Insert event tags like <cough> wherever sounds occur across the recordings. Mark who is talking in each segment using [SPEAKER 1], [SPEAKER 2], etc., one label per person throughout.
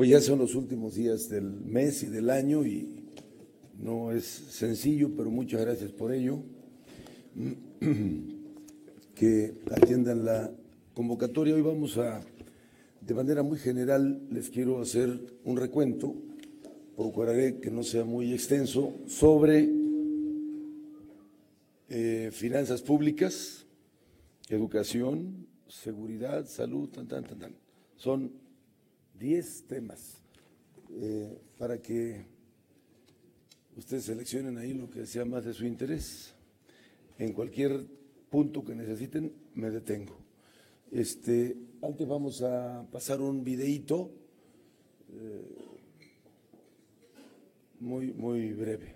[SPEAKER 1] Pues ya son los últimos días del mes y del año y no es sencillo, pero muchas gracias por ello. <clears throat> Que atiendan la convocatoria. Hoy vamos a, de manera muy general, les quiero hacer un recuento, procuraré que no sea muy extenso, sobre eh, finanzas públicas, educación, seguridad, salud, tan, tan, tan, tan. Son 10 temas eh, para que ustedes seleccionen ahí lo que sea más de su interés. En cualquier punto que necesiten, me detengo. Este, antes vamos a pasar un videíto eh, muy, muy breve.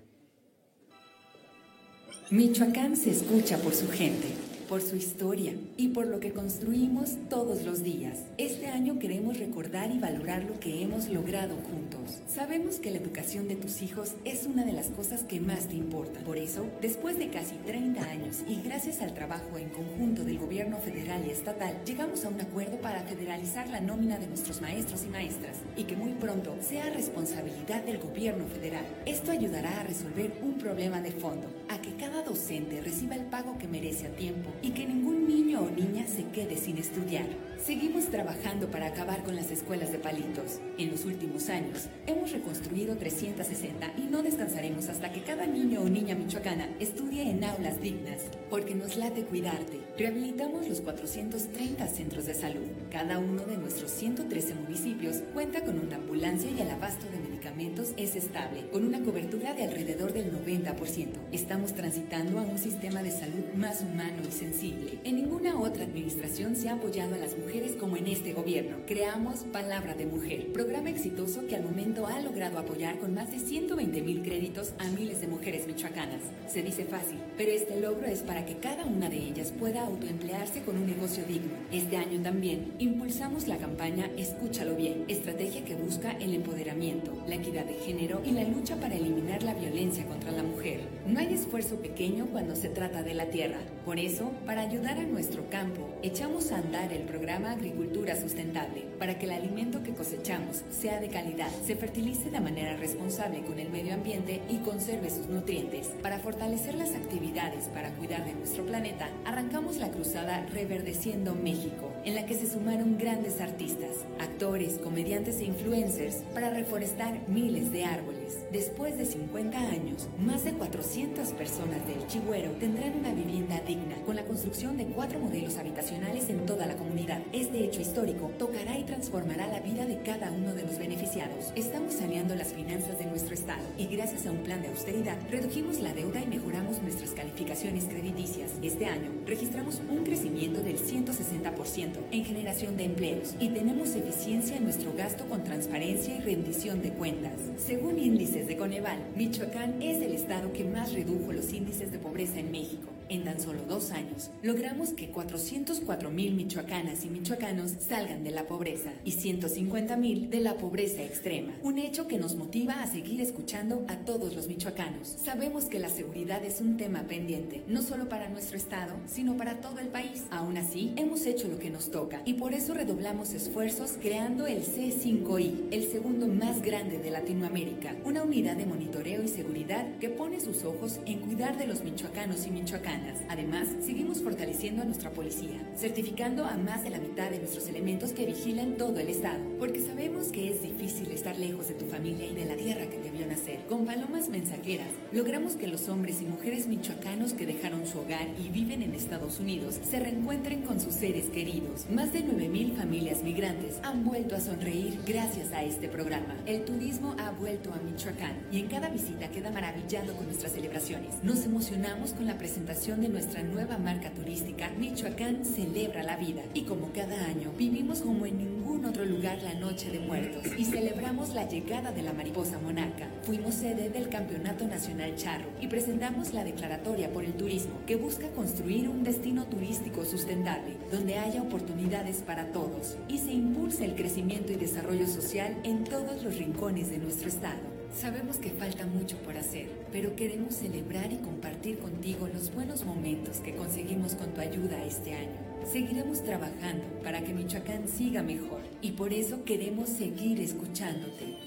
[SPEAKER 2] Michoacán se escucha por su gente por su historia y por lo que construimos todos los días. Este año queremos recordar y valorar lo que hemos logrado juntos. Sabemos que la educación de tus hijos es una de las cosas que más te importa. Por eso, después de casi 30 años y gracias al trabajo en conjunto del gobierno federal y estatal, llegamos a un acuerdo para federalizar la nómina de nuestros maestros y maestras y que muy pronto sea responsabilidad del gobierno federal. Esto ayudará a resolver un problema de fondo, a que cada docente reciba el pago que merece a tiempo y que ningún niño o niña se quede sin estudiar. Seguimos trabajando para acabar con las escuelas de palitos. En los últimos años hemos reconstruido 360 y no descansaremos hasta que cada niño o niña michoacana estudie en aulas dignas, porque nos late cuidarte. Rehabilitamos los 430 centros de salud. Cada uno de nuestros 113 municipios cuenta con una ambulancia y el abasto de medicamentos es estable, con una cobertura de alrededor del 90%. Estamos transitando a un sistema de salud más humano y sensible. En ninguna otra administración se ha apoyado a las mujeres como en este gobierno. Creamos Palabra de Mujer, programa exitoso que al momento ha logrado apoyar con más de 120 mil créditos a miles de mujeres michoacanas. Se dice fácil, pero este logro es para que cada una de ellas pueda autoemplearse con un negocio digno. Este año también impulsamos la campaña Escúchalo bien, estrategia que busca el empoderamiento, la equidad de género y la lucha para eliminar la violencia contra la mujer. No hay esfuerzo pequeño cuando se trata de la tierra. Por eso, para ayudar a nuestro campo, echamos a andar el programa Agricultura Sustentable, para que el alimento que cosechamos sea de calidad, se fertilice de manera responsable con el medio ambiente y conserve sus nutrientes. Para fortalecer las actividades para cuidar de nuestro planeta, arrancamos la cruzada Reverdeciendo México, en la que se sumaron grandes artistas, actores, comediantes e influencers para reforestar miles de árboles. Después de 50 años, más de 400 personas del Chihuero tendrán una vivienda digna con la construcción de cuatro modelos habitacionales en toda la comunidad. Este hecho histórico tocará y transformará la vida de cada uno de los beneficiados. Estamos saneando las finanzas de nuestro Estado y gracias a un plan de austeridad redujimos la deuda y mejoramos nuestras calificaciones crediticias. Este año registramos un crecimiento del 160% en generación de empleos y tenemos eficiencia en nuestro gasto con transparencia y rendición de cuentas. Según índices de Coneval, Michoacán es el estado que más redujo los índices de pobreza en México. En tan solo dos años, logramos que 404 mil michoacanas y michoacanos salgan de la pobreza y 150 mil de la pobreza extrema. Un hecho que nos motiva a seguir escuchando a todos los michoacanos. Sabemos que la seguridad es un tema pendiente, no solo para nuestro estado, sino para todo el país. Aún así, hemos hecho lo que nos toca y por eso redoblamos esfuerzos creando el C5I, el segundo más grande de Latinoamérica, una unidad de monitoreo y seguridad que pone sus ojos en cuidar de los michoacanos y michoacanas Además, seguimos fortaleciendo a nuestra policía, certificando a más de la mitad de nuestros elementos que vigilan todo el estado, porque sabemos que es difícil estar lejos de tu familia y de la tierra que te vio nacer. Con palomas mensajeras, logramos que los hombres y mujeres michoacanos que dejaron su hogar y viven en Estados Unidos se reencuentren con sus seres queridos. Más de 9.000 familias migrantes han vuelto a sonreír gracias a este programa. El turismo ha vuelto a Michoacán y en cada visita queda maravillado con nuestras celebraciones. Nos emocionamos con la presentación de nuestra nueva marca turística, Michoacán celebra la vida. Y como cada año, vivimos como en ningún otro lugar la Noche de Muertos y celebramos la llegada de la mariposa monarca. Fuimos sede del Campeonato Nacional Charro y presentamos la Declaratoria por el Turismo, que busca construir un destino turístico sustentable, donde haya oportunidades para todos y se impulse el crecimiento y desarrollo social en todos los rincones de nuestro estado. Sabemos que falta mucho por hacer, pero queremos celebrar y compartir contigo los buenos momentos que conseguimos con tu ayuda este año. Seguiremos trabajando para que Michoacán siga mejor y por eso queremos seguir escuchándote.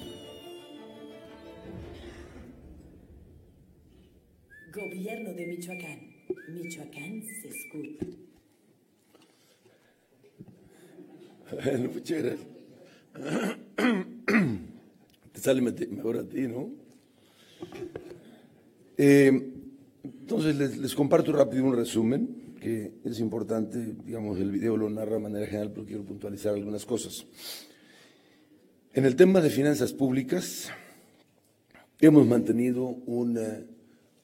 [SPEAKER 2] Gobierno de Michoacán. Michoacán se escucha.
[SPEAKER 1] Bueno, muchas gracias. Sale mejor a ti, ¿no? Eh, entonces les, les, comparto rápido un resumen, que es importante, digamos, el video lo narra de manera general, pero quiero puntualizar algunas cosas. En el tema de finanzas públicas, hemos mantenido un eh,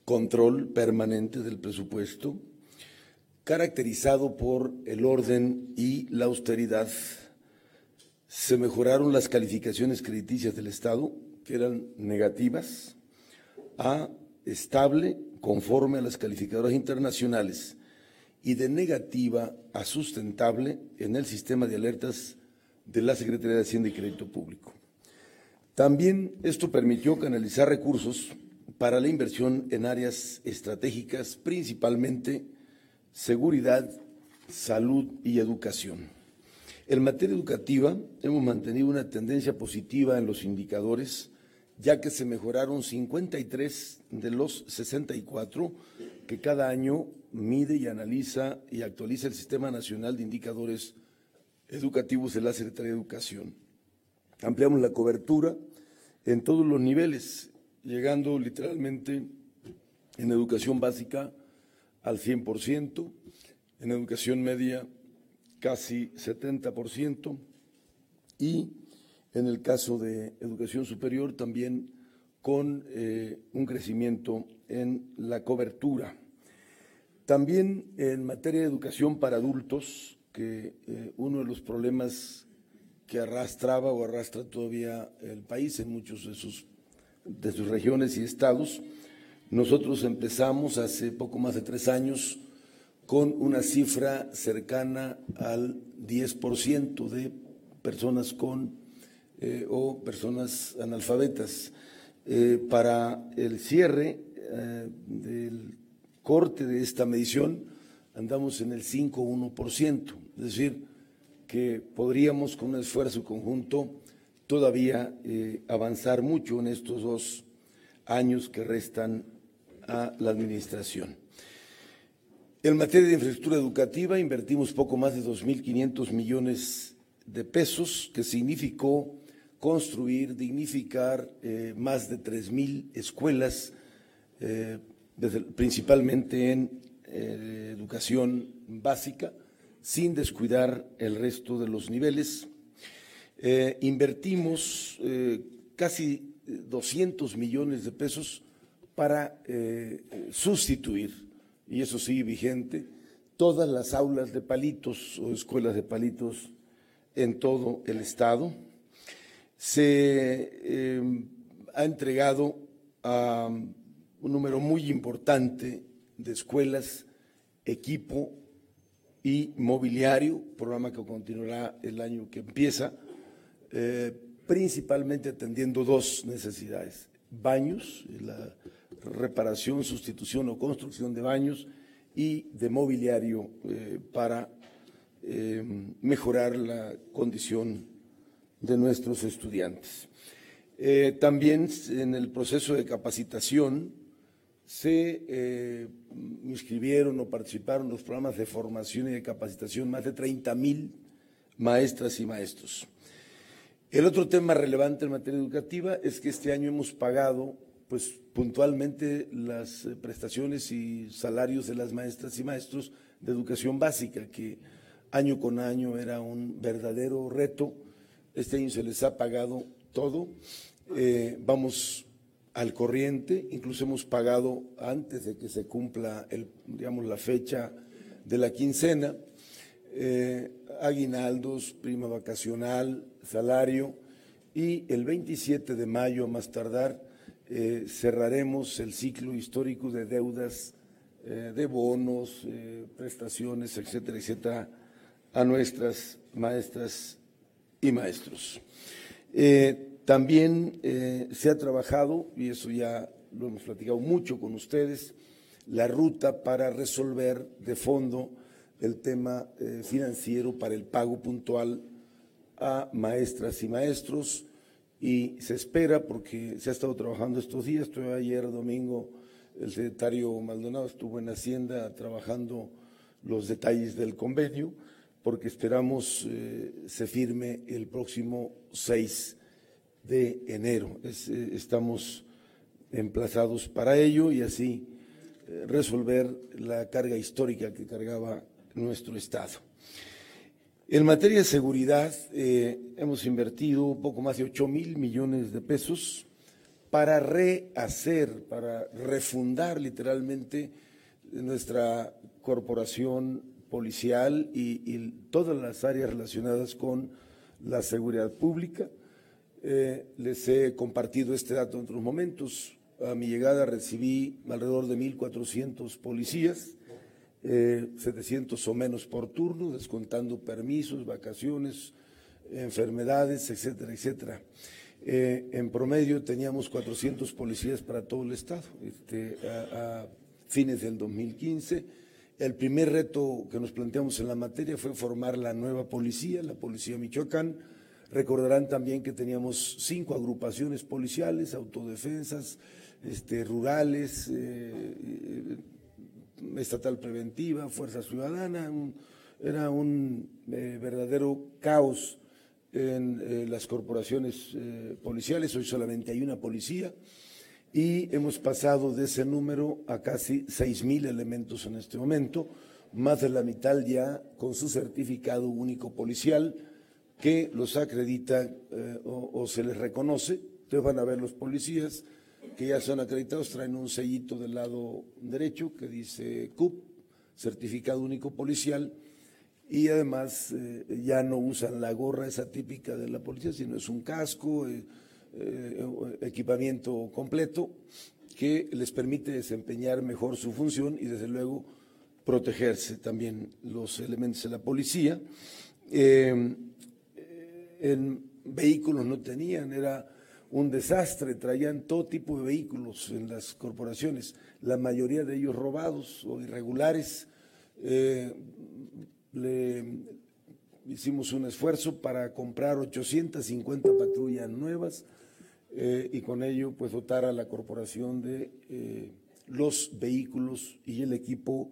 [SPEAKER 1] control permanente del presupuesto, caracterizado por el orden y la austeridad. Se mejoraron las calificaciones crediticias del Estado, que eran negativas, a estable conforme a las calificadoras internacionales y de negativa a sustentable en el sistema de alertas de la Secretaría de Hacienda y Crédito Público. También esto permitió canalizar recursos para la inversión en áreas estratégicas, principalmente seguridad, salud y educación. En materia educativa, hemos mantenido una tendencia positiva en los indicadores, ya que se mejoraron 53 de los 64 que cada año mide y analiza y actualiza el Sistema Nacional de Indicadores Educativos de la Secretaría de Educación. Ampliamos la cobertura en todos los niveles, llegando literalmente en educación básica al 100%, en educación media casi 70% y en el caso de educación superior también con eh, un crecimiento en la cobertura. También en materia de educación para adultos, que eh, uno de los problemas que arrastraba o arrastra todavía el país en muchos de sus, de sus regiones y estados, nosotros empezamos hace poco más de tres años con una cifra cercana al 10% de personas con eh, o personas analfabetas. Eh, para el cierre eh, del corte de esta medición andamos en el 5,1%, es decir, que podríamos con un esfuerzo conjunto todavía avanzar mucho en estos dos años que restan a la administración. En materia de infraestructura educativa invertimos poco más de 2.500 millones de pesos, que significó construir, dignificar eh, más de 3.000 escuelas, eh, principalmente en eh, educación básica, sin descuidar el resto de los niveles. invertimos casi 200 millones de pesos para sustituir, y eso sigue vigente, todas las aulas de palitos o escuelas de palitos en todo el Estado se em, ha entregado a un número muy importante de escuelas, equipo y mobiliario, programa que continuará el año que empieza, eh, principalmente atendiendo dos necesidades, baños, la reparación, sustitución o construcción de baños y de mobiliario eh, para em, mejorar la condición de nuestros estudiantes. Eh, también en el proceso de capacitación se eh, inscribieron o participaron los programas de formación y de capacitación más de 30 mil maestras y maestros. El otro tema relevante en materia educativa es que este año hemos pagado pues puntualmente las eh, prestaciones y salarios de las maestras y maestros de educación básica, que año con año era un verdadero reto. Este año se les ha pagado todo. Eh, vamos al corriente, incluso hemos pagado antes de que se cumpla el, digamos, la fecha de la quincena, eh, aguinaldos, prima vacacional, salario, y el 27 de mayo, más tardar, eh, cerraremos el ciclo histórico de deudas, de bonos, prestaciones, etcétera, etcétera, a nuestras maestras y maestros. Eh, también eh, se ha trabajado, y eso ya lo hemos platicado mucho con ustedes, la ruta para resolver de fondo el tema eh, financiero para el pago puntual a maestras y maestros y se espera porque se ha estado trabajando estos días, estuve ayer domingo, el secretario Maldonado estuvo en Hacienda trabajando los detalles del convenio, porque esperamos eh, se firme el próximo 6 de enero. Eh, estamos emplazados para ello y así eh, resolver la carga histórica que cargaba nuestro Estado. En materia de seguridad, hemos invertido un poco más de 8 mil millones de pesos para rehacer, para refundar literalmente nuestra corporación policial y, todas las áreas relacionadas con la seguridad pública. Eh, les he compartido este dato en otros momentos. A mi llegada recibí alrededor de 1.400 policías, 700 eh, o menos por turno, descontando permisos, vacaciones, enfermedades, etcétera, etcétera. Eh, en promedio teníamos 400 policías para todo el Estado este, a, fines del 2015. El primer reto que nos planteamos en la materia fue formar la nueva policía, la Policía Michoacán. Recordarán también que teníamos cinco agrupaciones policiales, autodefensas, este, rurales, eh, estatal preventiva, Fuerza Ciudadana. era un eh, verdadero caos en eh, las corporaciones eh, policiales, hoy solamente hay una policía, y hemos pasado de ese número a casi seis mil elementos en este momento, más de la mitad ya con su certificado único policial que los acredita eh, o, se les reconoce. Ustedes van a ver los policías que ya son acreditados, traen un sellito del lado derecho que dice CUP, certificado único policial, y además eh, ya no usan la gorra esa típica de la policía, sino es un casco, eh, eh, equipamiento completo que les permite desempeñar mejor su función y desde luego protegerse también los elementos de la policía. en vehículos no tenían, era un desastre, traían todo tipo de vehículos en las corporaciones, la mayoría de ellos robados o irregulares le hicimos un esfuerzo para comprar 850 patrullas nuevas eh, y con ello pues dotar a la corporación de eh, los vehículos y el equipo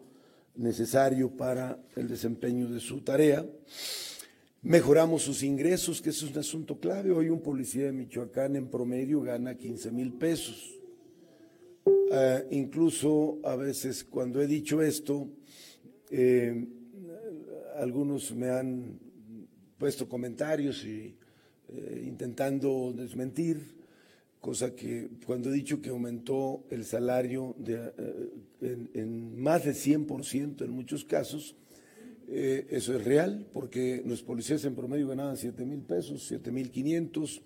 [SPEAKER 1] necesario para el desempeño de su tarea. Mejoramos sus ingresos, que es un asunto clave. Hoy un policía de Michoacán en promedio gana 15 mil pesos. Ah, incluso a veces cuando he dicho esto, eh, algunos me han puesto comentarios y eh, intentando desmentir, cosa que cuando he dicho que aumentó el salario de, eh, en, más de 100% en muchos casos, eh, eso es real, porque los policías en promedio ganaban 7 mil pesos, 7 mil 500.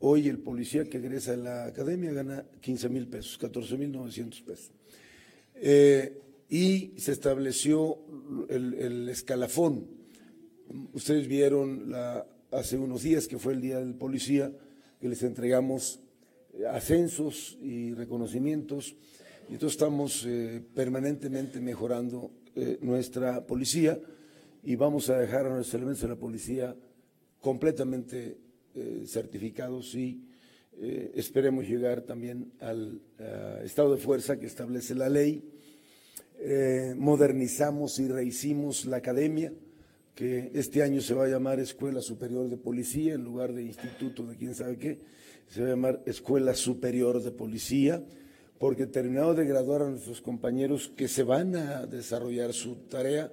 [SPEAKER 1] Hoy el policía que egresa a la academia gana 15 mil pesos, 14 mil 900 pesos y se estableció el, escalafón. Ustedes vieron la, hace unos días que fue el Día del Policía, que les entregamos ascensos y reconocimientos, y entonces estamos eh, permanentemente mejorando eh, nuestra policía y vamos a dejar a nuestros elementos de la policía completamente eh, certificados y esperemos llegar también al estado de fuerza que establece la ley. Eh, modernizamos y rehicimos la academia, que este año se va a llamar Escuela Superior de Policía en lugar de Instituto de quién sabe qué, se va a llamar Escuela Superior de Policía, porque terminado de graduar a nuestros compañeros que se van a desarrollar su tarea,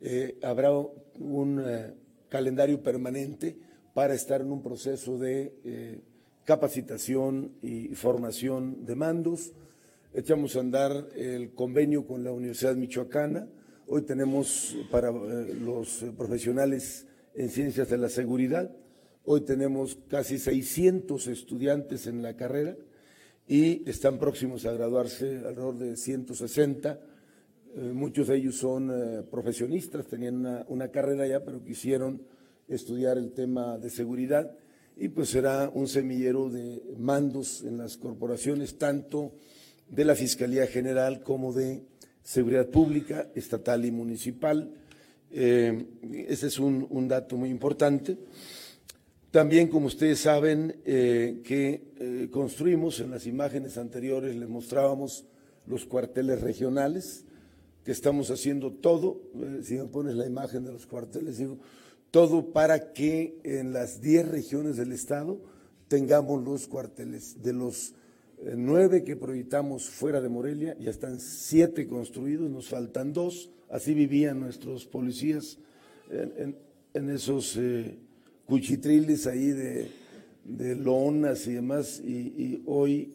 [SPEAKER 1] eh, habrá un eh, calendario permanente para estar en un proceso de capacitación y formación de mandos echamos a andar el convenio con la Universidad Michoacana. Hoy tenemos para eh, los profesionales en ciencias de la seguridad, hoy tenemos casi 600 estudiantes en la carrera y están próximos a graduarse alrededor de 160. Eh, muchos de ellos son eh, profesionistas, tenían una, una carrera ya, pero quisieron estudiar el tema de seguridad y pues será un semillero de mandos en las corporaciones, tanto de la Fiscalía General como de Seguridad Pública, estatal y municipal. ese es un, dato muy importante. También, como ustedes saben, que construimos en las imágenes anteriores, les mostrábamos los cuarteles regionales, que estamos haciendo todo, si me pones la imagen de los cuarteles, digo, todo para que en las 10 regiones del Estado tengamos los cuarteles. De los eh, nueve que proyectamos fuera de Morelia, ya están siete construidos, nos faltan dos. Así vivían nuestros policías en, esos eh, cuchitriles ahí de, lonas y demás. Y, hoy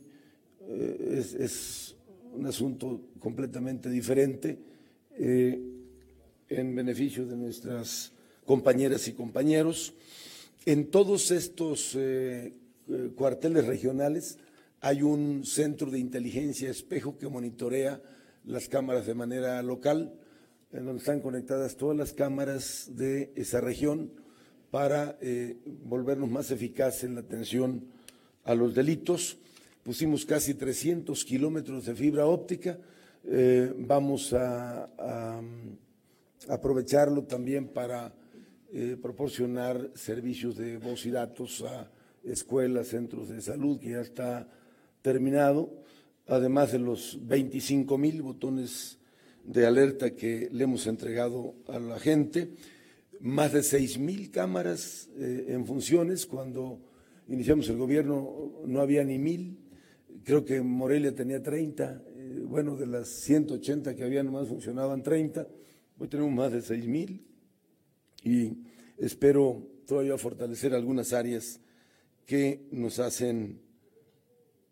[SPEAKER 1] eh, es, un asunto completamente diferente en beneficio de nuestras compañeras y compañeros. En todos estos eh, eh, cuarteles regionales hay un centro de inteligencia espejo que monitorea las cámaras de manera local, en donde están conectadas todas las cámaras de esa región para eh, volvernos más eficaces en la atención a los delitos. Pusimos casi 300 kilómetros de fibra óptica. vamos a aprovecharlo también para eh, proporcionar servicios de voz y datos a escuelas, centros de salud, que ya está terminado, además de los 25 mil botones de alerta que le hemos entregado a la gente, más de 6 mil cámaras eh, en funciones. Cuando iniciamos el gobierno no había ni mil, creo que Morelia tenía 30, eh, bueno, de las 180 que había nomás funcionaban 30, hoy tenemos más de 6 mil y espero todavía fortalecer algunas áreas que nos hacen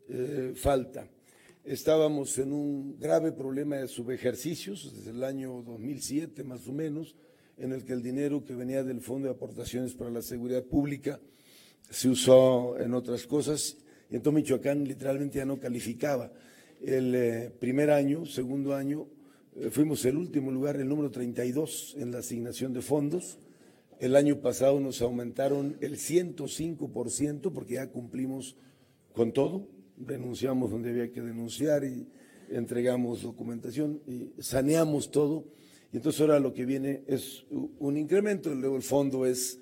[SPEAKER 1] eh, falta. Estábamos en un grave problema de subejercicios desde el año 2007 más o menos, en el que el dinero que venía del Fondo de Aportaciones para la Seguridad Pública se usó en otras cosas y entonces Michoacán literalmente ya no calificaba. El eh, primer año, segundo año, eh, fuimos el último lugar, el número 32 en la asignación de fondos. El año pasado nos aumentaron el 105% porque ya cumplimos con todo. Denunciamos donde había que denunciar y entregamos documentación y saneamos todo. Y entonces ahora lo que viene es un incremento. Luego el fondo es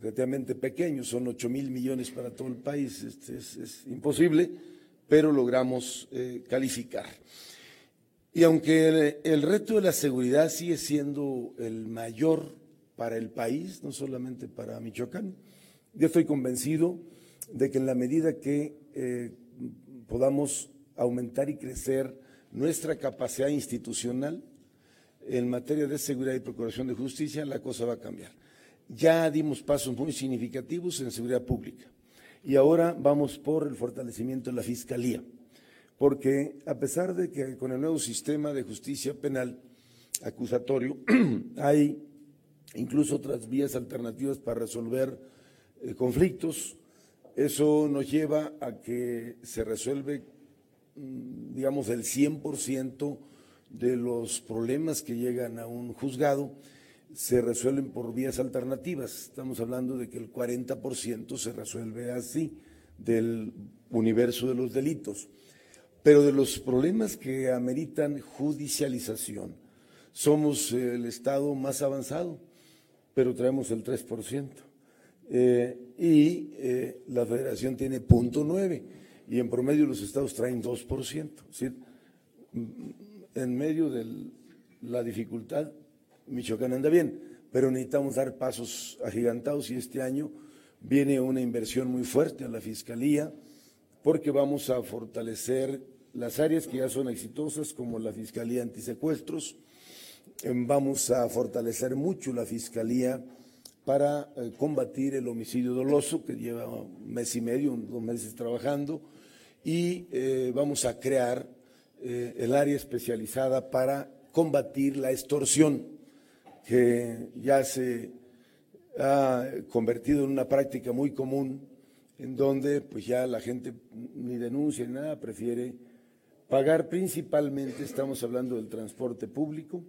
[SPEAKER 1] relativamente pequeño, son 8 mil millones para todo el país. Este es, imposible, pero logramos eh, calificar. Y aunque el, reto de la seguridad sigue siendo el mayor para el país, no solamente para Michoacán, yo estoy convencido de que en la medida que eh, podamos aumentar y crecer nuestra capacidad institucional en materia de seguridad y procuración de justicia, la cosa va a cambiar. Ya dimos pasos muy significativos en seguridad pública. Y ahora vamos por el fortalecimiento de la fiscalía. Porque a pesar de que con el nuevo sistema de justicia penal acusatorio <clears throat> hay incluso otras vías alternativas para resolver eh, conflictos, eso nos lleva a que se resuelve, mm, digamos, el 100% de los problemas que llegan a un juzgado se resuelven por vías alternativas. Estamos hablando de que el 40% se resuelve así del universo de los delitos. Pero de los problemas que ameritan judicialización, somos el Estado más avanzado, pero traemos el 3%. Eh, y eh, la federación tiene punto .9 y en promedio los estados traen 2%. en medio de la dificultad, Michoacán anda bien, pero necesitamos dar pasos agigantados y este año viene una inversión muy fuerte a la Fiscalía porque vamos a fortalecer las áreas que ya son exitosas, como la Fiscalía Antisecuestros. Vamos a fortalecer mucho la Fiscalía para eh, combatir el homicidio doloso, que lleva un mes y medio, dos meses trabajando, y eh, vamos a crear eh, el área especializada para combatir la extorsión, que ya se ha convertido en una práctica muy común en donde pues ya la gente ni denuncia ni nada, prefiere pagar principalmente, estamos hablando del transporte público,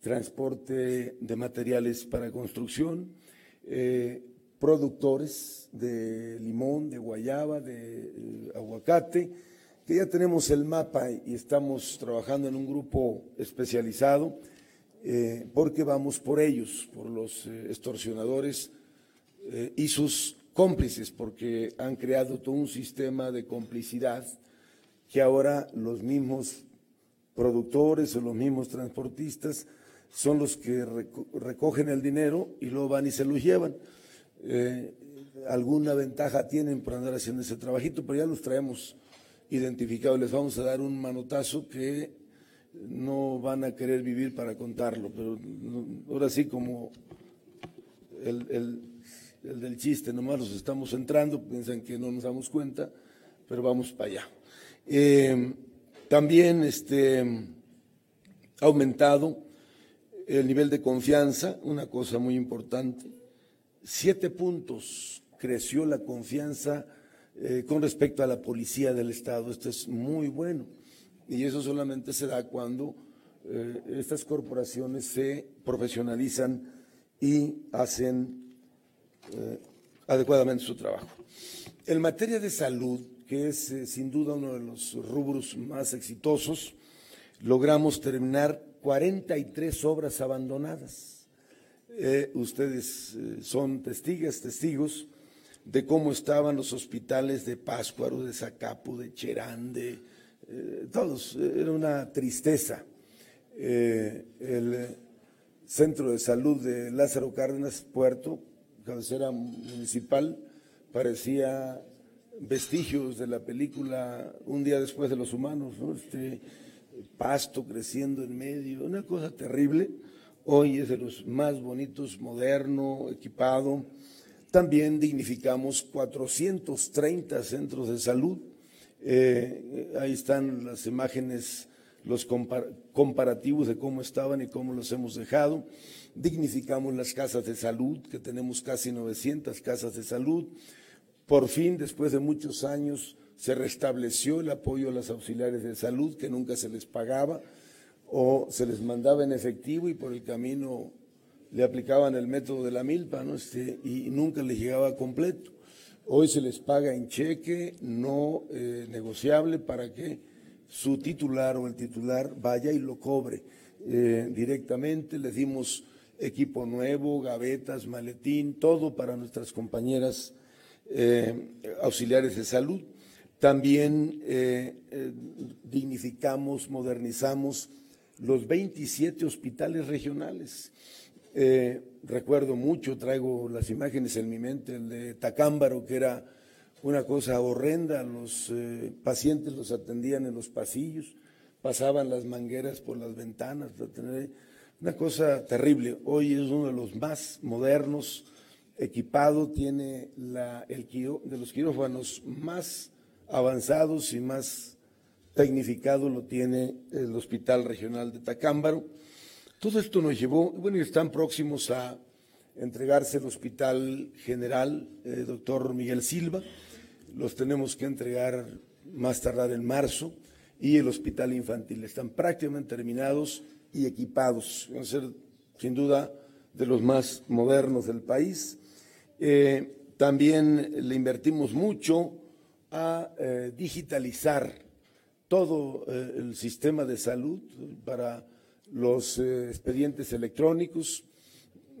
[SPEAKER 1] transporte de materiales para construcción, eh, productores de limón, de guayaba, de eh, aguacate, que ya tenemos el mapa y estamos trabajando en un grupo especializado eh, porque vamos por ellos, por los eh, extorsionadores eh, y sus cómplices, porque han creado todo un sistema de complicidad que ahora los mismos productores o los mismos transportistas son los que recogen el dinero y luego van y se lo llevan. alguna ventaja tienen por andar haciendo ese trabajito, pero ya los traemos identificados. Les vamos a dar un manotazo que no van a querer vivir para contarlo, pero ahora sí como el, del chiste, nomás los estamos entrando, piensan que no nos damos cuenta, pero vamos para allá. Eh, también este, ha aumentado el nivel de confianza, una cosa muy importante. Siete puntos creció la confianza eh, con respecto a la policía del Estado. Esto es muy bueno. Y eso solamente se da cuando eh, estas corporaciones se profesionalizan y hacen eh, adecuadamente su trabajo. En materia de salud, que es eh, sin duda uno de los rubros más exitosos, logramos terminar 43 obras abandonadas. ustedes son testigos, testigos de cómo estaban los hospitales de Páscuaro, de Zacapu, de Cherán, de eh, todos, eh, era una tristeza. Eh, el centro de salud de Lázaro Cárdenas, Puerto, cabecera municipal, parecía vestigios de la película Un día después de los humanos, este pasto creciendo en medio, una cosa terrible. Hoy es de los más bonitos, moderno, equipado. También dignificamos 430 centros de salud eh, ahí están las imágenes, los comparativos de cómo estaban y cómo los hemos dejado. Dignificamos las casas de salud, que tenemos casi 900 casas de salud. Por fin, después de muchos años, se restableció el apoyo a las auxiliares de salud, que nunca se les pagaba o se les mandaba en efectivo y por el camino le aplicaban el método de la milpa, ¿no? Este, y nunca les llegaba completo. Hoy se les paga en cheque no eh, negociable para que su titular o el titular vaya y lo cobre eh, directamente. Les dimos equipo nuevo, gavetas, maletín, todo para nuestras compañeras eh, auxiliares de salud. También dignificamos, modernizamos los 27 hospitales regionales. Recuerdo mucho, traigo las imágenes en mi mente, el de Tacámbaro, que era una cosa horrenda, los eh, pacientes los atendían en los pasillos, pasaban las mangueras por las ventanas, una cosa terrible. Hoy es uno de los más modernos, equipado, tiene la, el de los quirófanos más avanzados y más tecnificado lo tiene el Hospital Regional de Tacámbaro todo esto nos llevó, bueno, y están próximos a entregarse el Hospital General, eh, doctor Miguel Silva, los tenemos que entregar más tardar en marzo, y el Hospital Infantil. Están prácticamente terminados y equipados, van a ser sin duda de los más modernos del país. Eh, también le invertimos mucho a eh, digitalizar todo el sistema de salud para los eh, expedientes electrónicos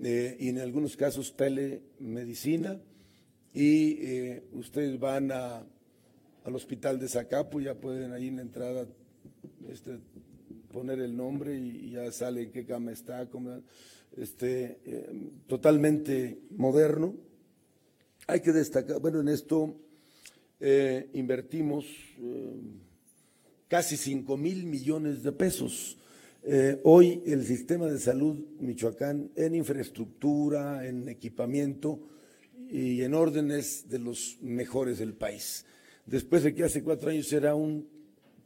[SPEAKER 1] eh, y en algunos casos telemedicina y eh, ustedes van a, al hospital de Zacapu, ya pueden ahí en la entrada este, poner el nombre y, ya sale en qué cama está, este, totalmente moderno. Hay que destacar, bueno, en esto invertimos casi 5 mil millones de pesos eh, hoy el sistema de salud Michoacán en infraestructura, en equipamiento y en órdenes de los mejores del país. Después de que hace cuatro años era un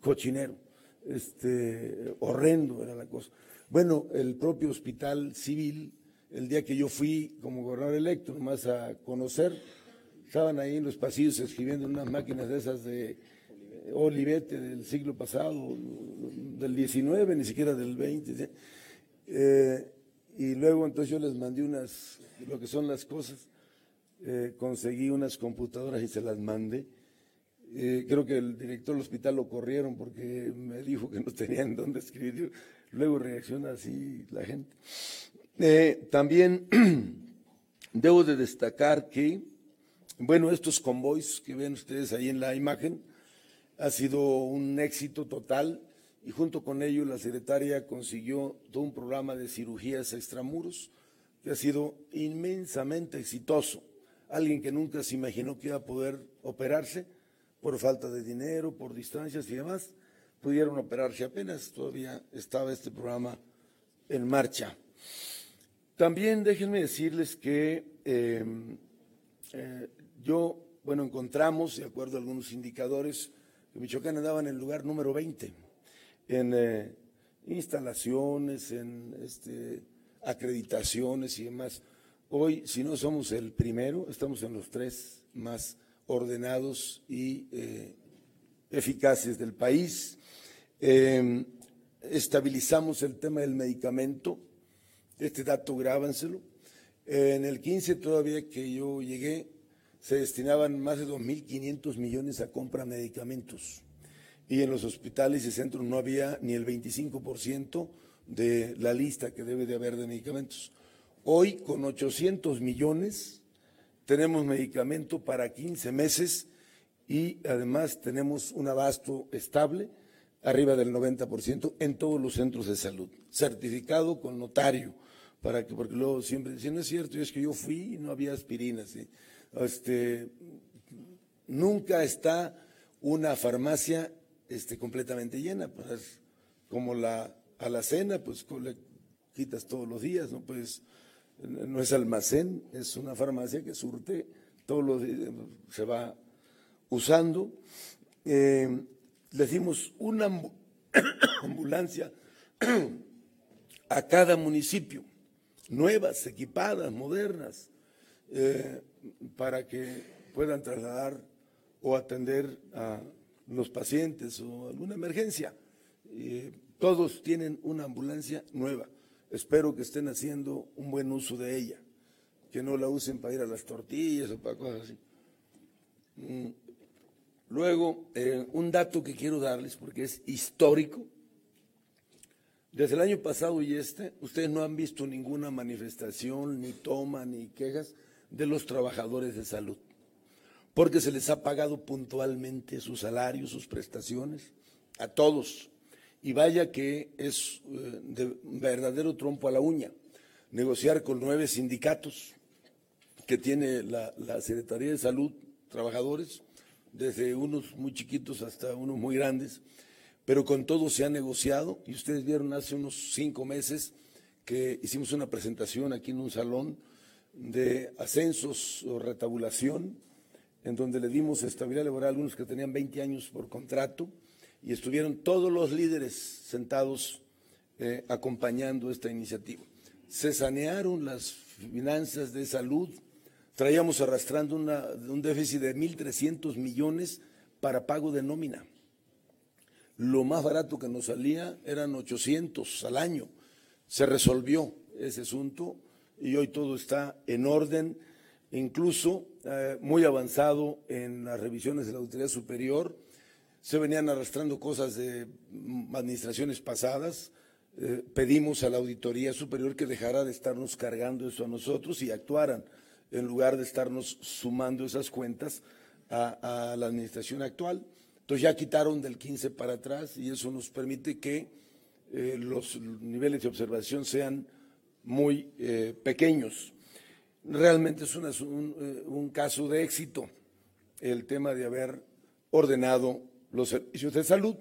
[SPEAKER 1] cochinero, este, horrendo era la cosa. Bueno, el propio hospital civil, el día que yo fui como gobernador electo, nomás a conocer, estaban ahí en los pasillos escribiendo unas máquinas de esas de Olivete del siglo pasado, del 19, ni siquiera del 20. Eh, y luego entonces yo les mandé unas, lo que son las cosas, eh, conseguí unas computadoras y se las mandé. Eh, creo que el director del hospital lo corrieron porque me dijo que no tenían dónde escribir. luego reacciona así la gente. También <clears throat> debo de destacar que, bueno, estos convoys que ven ustedes ahí en la imagen, ha sido un éxito total y junto con ello la secretaria consiguió un programa de cirugías extramuros que ha sido inmensamente exitoso. Alguien que nunca se imaginó que iba a poder operarse por falta de dinero, por distancias y demás, pudieron operarse apenas, todavía estaba este programa en marcha. También déjenme decirles que em, eh, yo, bueno, encontramos, de acuerdo a algunos indicadores, Michoacán andaba en el lugar número 20 en eh, instalaciones, en este, acreditaciones y demás. Hoy, si no somos el primero, estamos en los tres más ordenados y eh, eficaces del país. Em, estabilizamos el tema del medicamento. Este dato grábanselo. En el 15 todavía que yo llegué, se destinaban más de 2.500 millones a compra de medicamentos. Y en los hospitales y centros no había ni el 25% de la lista que debe de haber de medicamentos. Hoy, con 800 millones, tenemos medicamento para 15 meses y además tenemos un abasto estable, arriba del 90%, en todos los centros de salud, certificado con notario, para que, porque luego siempre dicen, no es cierto, es que yo fui y no había aspirinas. Este, nunca está una farmacia este, completamente llena, pues, como la alacena, pues le quitas todos los días, ¿no? Pues no es almacén, es una farmacia que surte todos los días, se va usando. Eh, le dimos una <coughs> ambulancia a cada municipio, nuevas, equipadas, modernas, eh, para que puedan trasladar o atender a los pacientes o alguna emergencia. todos tienen una ambulancia nueva. Espero que estén haciendo un buen uso de ella, que no la usen para ir a las tortillas o para cosas así. Mm. Luego, eh, un dato que quiero darles porque es histórico. Desde el año pasado y este, ustedes no han visto ninguna manifestación, ni toma, ni quejas de los trabajadores de salud, porque se les ha pagado puntualmente sus salarios, sus prestaciones, a todos. Y vaya que es eh, de verdadero trompo a la uña negociar con nueve sindicatos que tiene la, Secretaría de Salud, trabajadores, desde unos muy chiquitos hasta unos muy grandes, pero con todo se ha negociado y ustedes vieron hace unos cinco meses que hicimos una presentación aquí en un salón de ascensos o retabulación, en donde le dimos estabilidad laboral a algunos que tenían 20 años por contrato y estuvieron todos los líderes sentados eh, acompañando esta iniciativa. Se sanearon las finanzas de salud, traíamos arrastrando un déficit de 1.300 millones para pago de nómina. Lo más barato que nos salía eran 800 al año. Se resolvió ese asunto y hoy todo está en orden, incluso eh, muy avanzado en las revisiones de la Auditoría Superior. Se venían arrastrando cosas de mm, administraciones pasadas. Eh, pedimos a la Auditoría Superior que dejara de estarnos cargando eso a nosotros y actuaran en lugar de estarnos sumando esas cuentas a, la administración actual. Entonces ya quitaron del 15 para atrás y eso nos permite que eh, los niveles de observación sean muy eh, pequeños. Realmente es eh, un, caso de éxito el tema de haber ordenado los servicios de salud.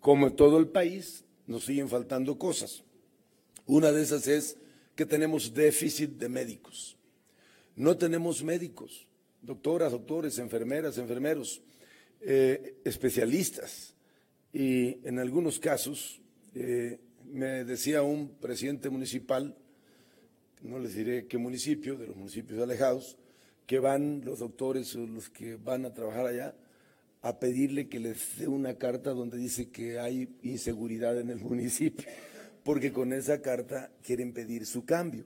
[SPEAKER 1] Como en todo el país, nos siguen faltando cosas. Una de esas es que tenemos déficit de médicos. No tenemos médicos, doctoras, doctores, enfermeras, enfermeros, eh, especialistas. Y en algunos casos, me decía un presidente municipal, no les diré qué municipio, de los municipios alejados, que van los doctores o los que van a trabajar allá a pedirle que les dé una carta donde dice que hay inseguridad en el <laughs> municipio, porque con esa carta quieren pedir su cambio.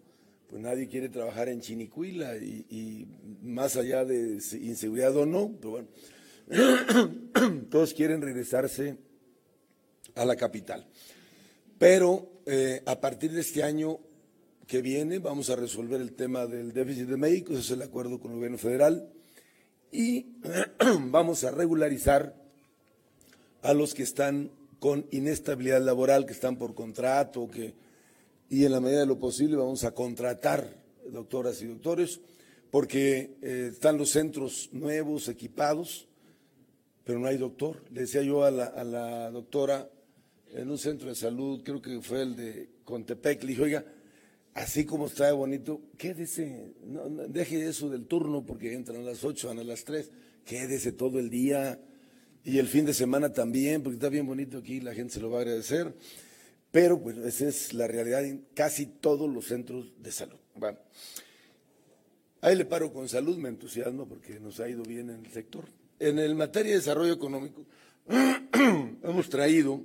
[SPEAKER 1] Pues nadie quiere trabajar en Chinicuila y, más allá de inseguridad o no, pero bueno, <clears throat> todos quieren regresarse a la capital. pero eh, a partir de este año que viene vamos a resolver el tema del déficit de médicos, es el acuerdo con el gobierno federal, y <clears throat> vamos a regularizar a los que están con inestabilidad laboral, que están por contrato, que, y en la medida de lo posible vamos a contratar doctoras y doctores, porque eh, están los centros nuevos, equipados, pero no hay doctor. Le decía yo a la, a la doctora en un centro de salud, creo que fue el de Contepec, le dije, oiga, así como está bonito, quédese, no, deje eso del turno porque entran a las 8, van a las 3, quédese todo el día y el fin de semana también, porque está bien bonito aquí, la gente se lo va a agradecer. Pero pues esa es la realidad en casi todos los centros de salud. Bueno, ahí le paro con salud, me entusiasmo porque nos ha ido bien en el sector. En el materia de desarrollo económico, <clears throat> hemos traído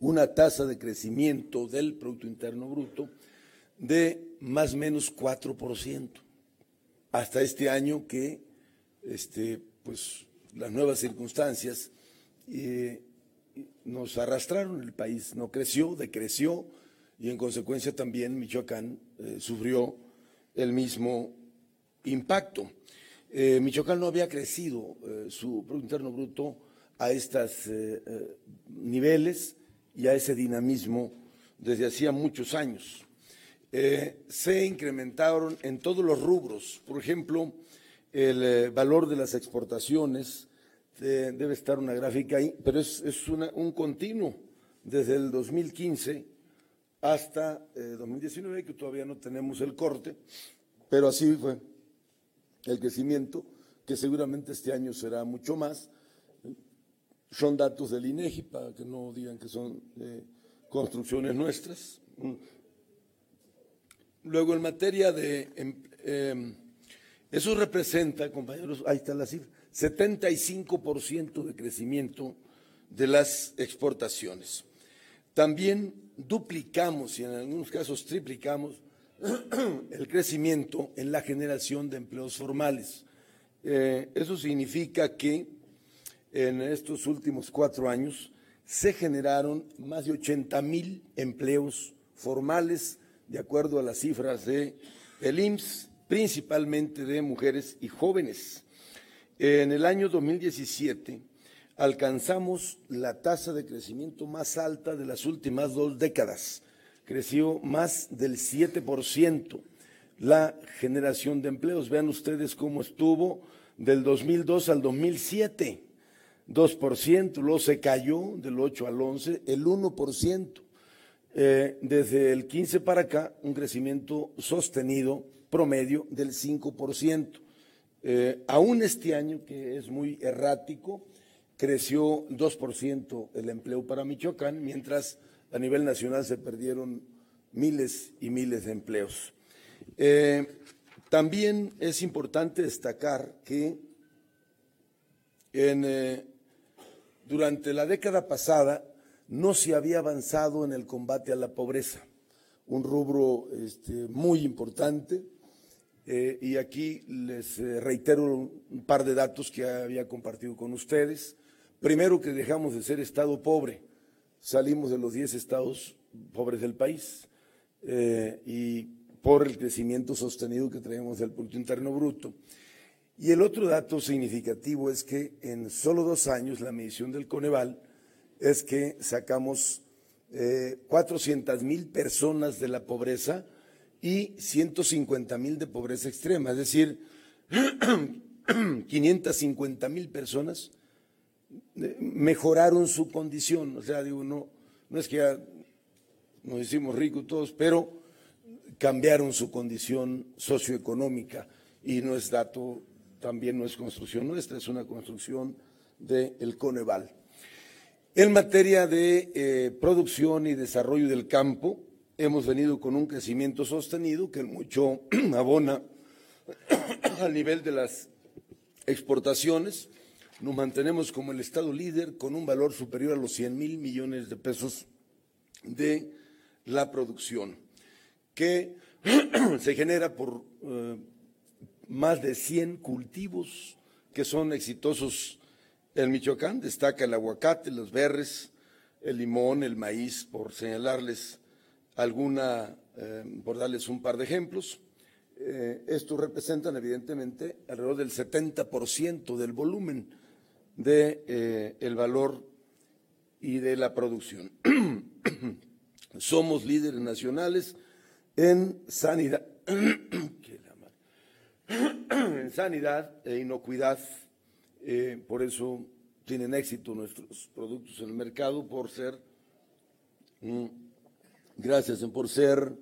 [SPEAKER 1] una tasa de crecimiento del Producto Interno Bruto de más o menos 4%. Hasta este año que este, pues, las nuevas circunstancias eh, nos arrastraron, el país no creció, decreció y en consecuencia también Michoacán eh, sufrió el mismo impacto. Eh, Michoacán no había crecido su Producto Interno Bruto a estos niveles y a ese dinamismo desde hacía muchos años. Eh, se incrementaron en todos los rubros. Por ejemplo, el eh, valor de las exportaciones, eh, debe estar una gráfica ahí, pero es, un continuo desde el 2015 hasta 2019, que todavía no tenemos el corte, pero así fue el crecimiento, que seguramente este año será mucho más. Son datos del INEGI, para que no digan que son construcciones nuestras. Luego, en materia de... Em, em, eso representa, compañeros, ahí está la cifra, 75% de crecimiento de las exportaciones. También duplicamos y en algunos casos triplicamos <clears throat> el crecimiento en la generación de empleos formales. Eh, eso significa que en estos últimos cuatro años se generaron más de 80 mil empleos formales de acuerdo a las cifras de el IMSS, principalmente de mujeres y jóvenes. En el año 2017 alcanzamos la tasa de crecimiento más alta de las últimas dos décadas. Creció más del 7% la generación de empleos. Vean ustedes cómo estuvo del 2002 al 2007. 2%, luego se cayó del 8 al 11, el 1%. Eh, desde el 15 para acá, un crecimiento sostenido promedio del 5%. Eh, aún este año, que es muy errático, creció 2% el empleo para Michoacán, mientras a nivel nacional se perdieron miles y miles de empleos. Eh, también es importante destacar que durante la década pasada no se había avanzado en el combate a la pobreza, un rubro este, muy importante. Eh, y aquí les eh, reitero un par de datos que había compartido con ustedes. Primero que dejamos de ser Estado pobre, salimos de los 10 estados pobres del país eh, y por el crecimiento sostenido que tenemos del Producto Interno Bruto. Y el otro dato significativo es que en solo dos años la medición del Coneval es que sacamos eh, 400 mil personas de la pobreza y 150 mil de pobreza extrema, es decir, <clears throat> 550 mil personas eh, mejoraron su condición. O sea, digo, no, no es que ya nos hicimos ricos todos, pero cambiaron su condición socioeconómica y no es dato, también no es construcción nuestra, es una construcción del Coneval. En materia de eh, producción y desarrollo del campo, hemos venido con un crecimiento sostenido que mucho <clears throat> abona <clears throat> al nivel de las exportaciones. Nos mantenemos como el Estado líder con un valor superior a los 100 mil millones de pesos de la producción, que <clears throat> se genera por eh, más de 100 cultivos que son exitosos en Michoacán destaca el aguacate, los berres, el limón, el maíz, por señalarles alguna, eh, por darles un par de ejemplos. Eh, estos representan evidentemente alrededor del 70% del volumen del de, el valor y de la producción. <clears throat> Somos líderes nacionales en sanidad, <clears throat> <clears throat> en sanidad e inocuidad. Eh, por eso tienen éxito nuestros productos en el mercado por ser, mm, gracias por ser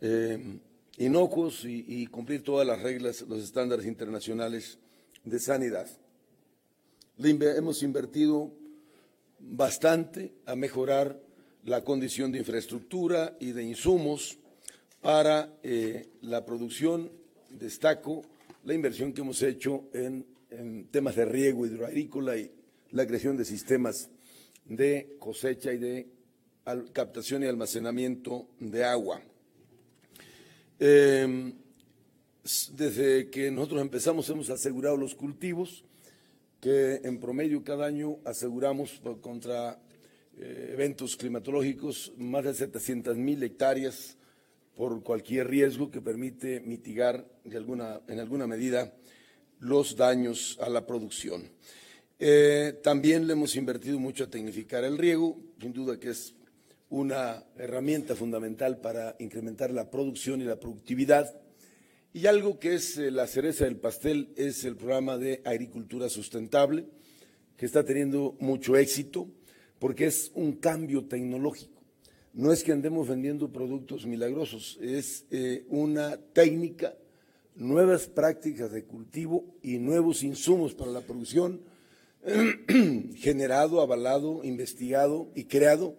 [SPEAKER 1] eh, inocuos y, cumplir todas las reglas, los estándares internacionales de sanidad. Hemos invertido bastante a mejorar la condición de infraestructura y de insumos para eh, la producción. Destaco la inversión que hemos hecho en, en temas de riego hidroagrícola y la creación de sistemas de cosecha y de captación y almacenamiento de agua. Eh, desde que nosotros empezamos hemos asegurado los cultivos, que en promedio cada año aseguramos contra eh, eventos climatológicos más de 700 mil hectáreas por cualquier riesgo que permite mitigar de alguna, en alguna medida los daños a la producción. Eh, también le hemos invertido mucho a tecnificar el riego, sin duda que es una herramienta fundamental para incrementar la producción y la productividad. Y algo que es eh, la cereza del pastel es el programa de agricultura sustentable, que está teniendo mucho éxito porque es un cambio tecnológico. No es que andemos vendiendo productos milagrosos, es eh, una técnica, nuevas prácticas de cultivo y nuevos insumos para la producción <clears throat> generado, avalado, investigado y creado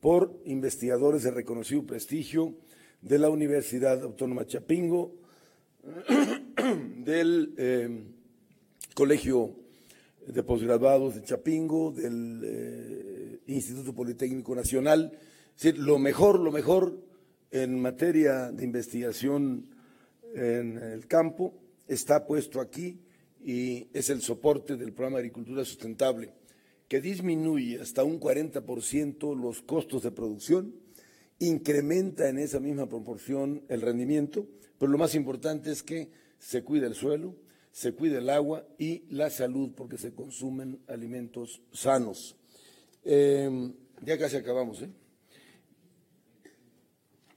[SPEAKER 1] por investigadores de reconocido prestigio de la Universidad Autónoma Chapingo, <clears throat> del eh, Colegio de Postgraduados de Chapingo, del eh, Instituto Politécnico Nacional. Es decir, lo mejor, lo mejor en materia de investigación en el campo está puesto aquí y es el soporte del programa de agricultura sustentable, que disminuye hasta un 40% los costos de producción, incrementa en esa misma proporción el rendimiento, pero lo más importante es que se cuida el suelo, se cuida el agua y la salud porque se consumen alimentos sanos. Eh, ya casi acabamos. ¿eh?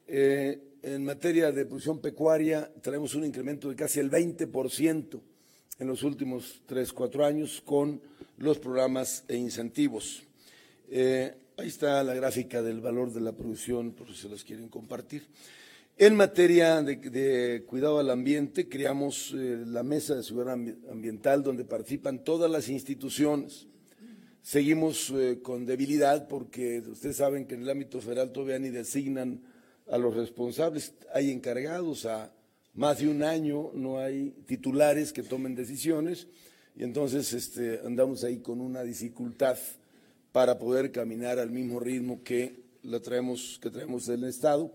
[SPEAKER 1] ¿eh? En materia de producción pecuaria traemos un incremento de casi el 20% en los últimos tres, cuatro años con los programas e incentivos. Eh, ahí está la gráfica del valor de la producción, por si se las quieren compartir. En materia de, cuidado al ambiente, creamos eh, la Mesa de Seguridad Ambiental, donde participan todas las instituciones. Seguimos eh, con debilidad porque ustedes saben que en el ámbito federal todavía ni designan a los responsables. Hay encargados a más de un año, no hay titulares que tomen decisiones y entonces este, andamos ahí con una dificultad para poder caminar al mismo ritmo que, traemos, que traemos del Estado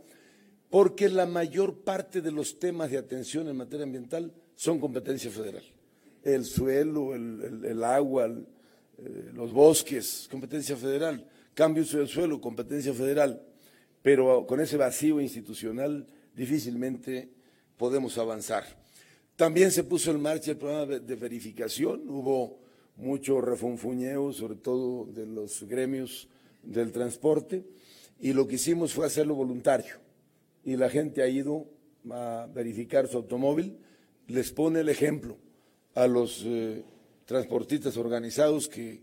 [SPEAKER 1] porque la mayor parte de los temas de atención en materia ambiental son competencia federal. El suelo, el, agua, eh, los bosques, competencia federal. Cambio del suelo, competencia federal. Pero con ese vacío institucional difícilmente podemos avanzar. También se puso en marcha el programa de verificación. Hubo mucho refunfuñeo, sobre todo de los gremios del transporte, y lo que hicimos fue hacerlo voluntario y la gente ha ido a verificar su automóvil, les pone el ejemplo a los eh, transportistas organizados que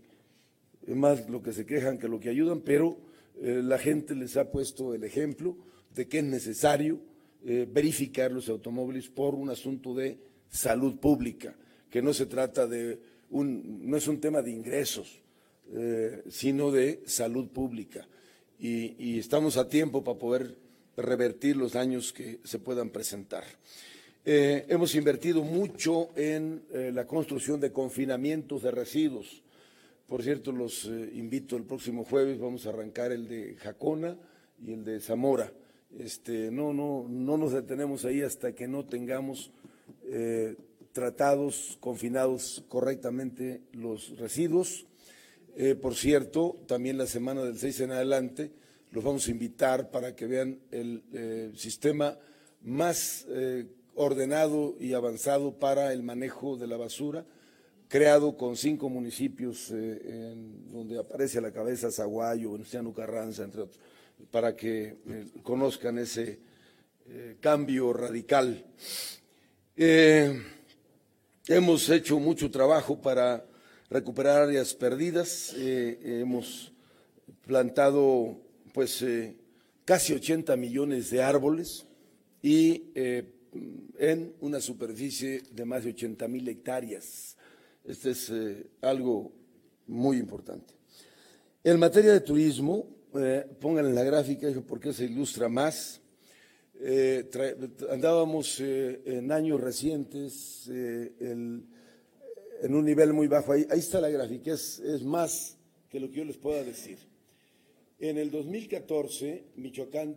[SPEAKER 1] es más lo que se quejan que lo que ayudan, pero eh, la gente les ha puesto el ejemplo de que es necesario eh, verificar los automóviles por un asunto de salud pública, que no se trata de un, no es un tema de ingresos, sino de salud pública. y estamos a tiempo para poder revertir los daños que se puedan presentar. Eh, hemos invertido mucho en eh, la construcción de confinamientos de residuos. Por cierto, los eh, invito el próximo jueves, vamos a arrancar el de Jacona y el de Zamora. Este, no, no, no nos detenemos ahí hasta que no tengamos tratados, confinados correctamente los residuos. Eh, por cierto, también la semana del 6 en adelante los vamos a invitar para que vean el eh, sistema más eh, ordenado y avanzado para el manejo de la basura, creado con cinco municipios en donde aparece a la cabeza Zaguayo, Venustiano Carranza, entre otros, para que conozcan ese cambio radical. hemos hecho mucho trabajo para recuperar áreas perdidas. Eh, hemos plantado pues eh, casi 80 millones de árboles y eh, en una superficie de más de 80 mil hectáreas. Este es algo muy importante. En materia de turismo, pongan en la gráfica porque se ilustra más. andábamos en años recientes en un nivel muy bajo. Ahí, ahí está la gráfica, es, es más que lo que yo les pueda decir. En el 2014, Michoacán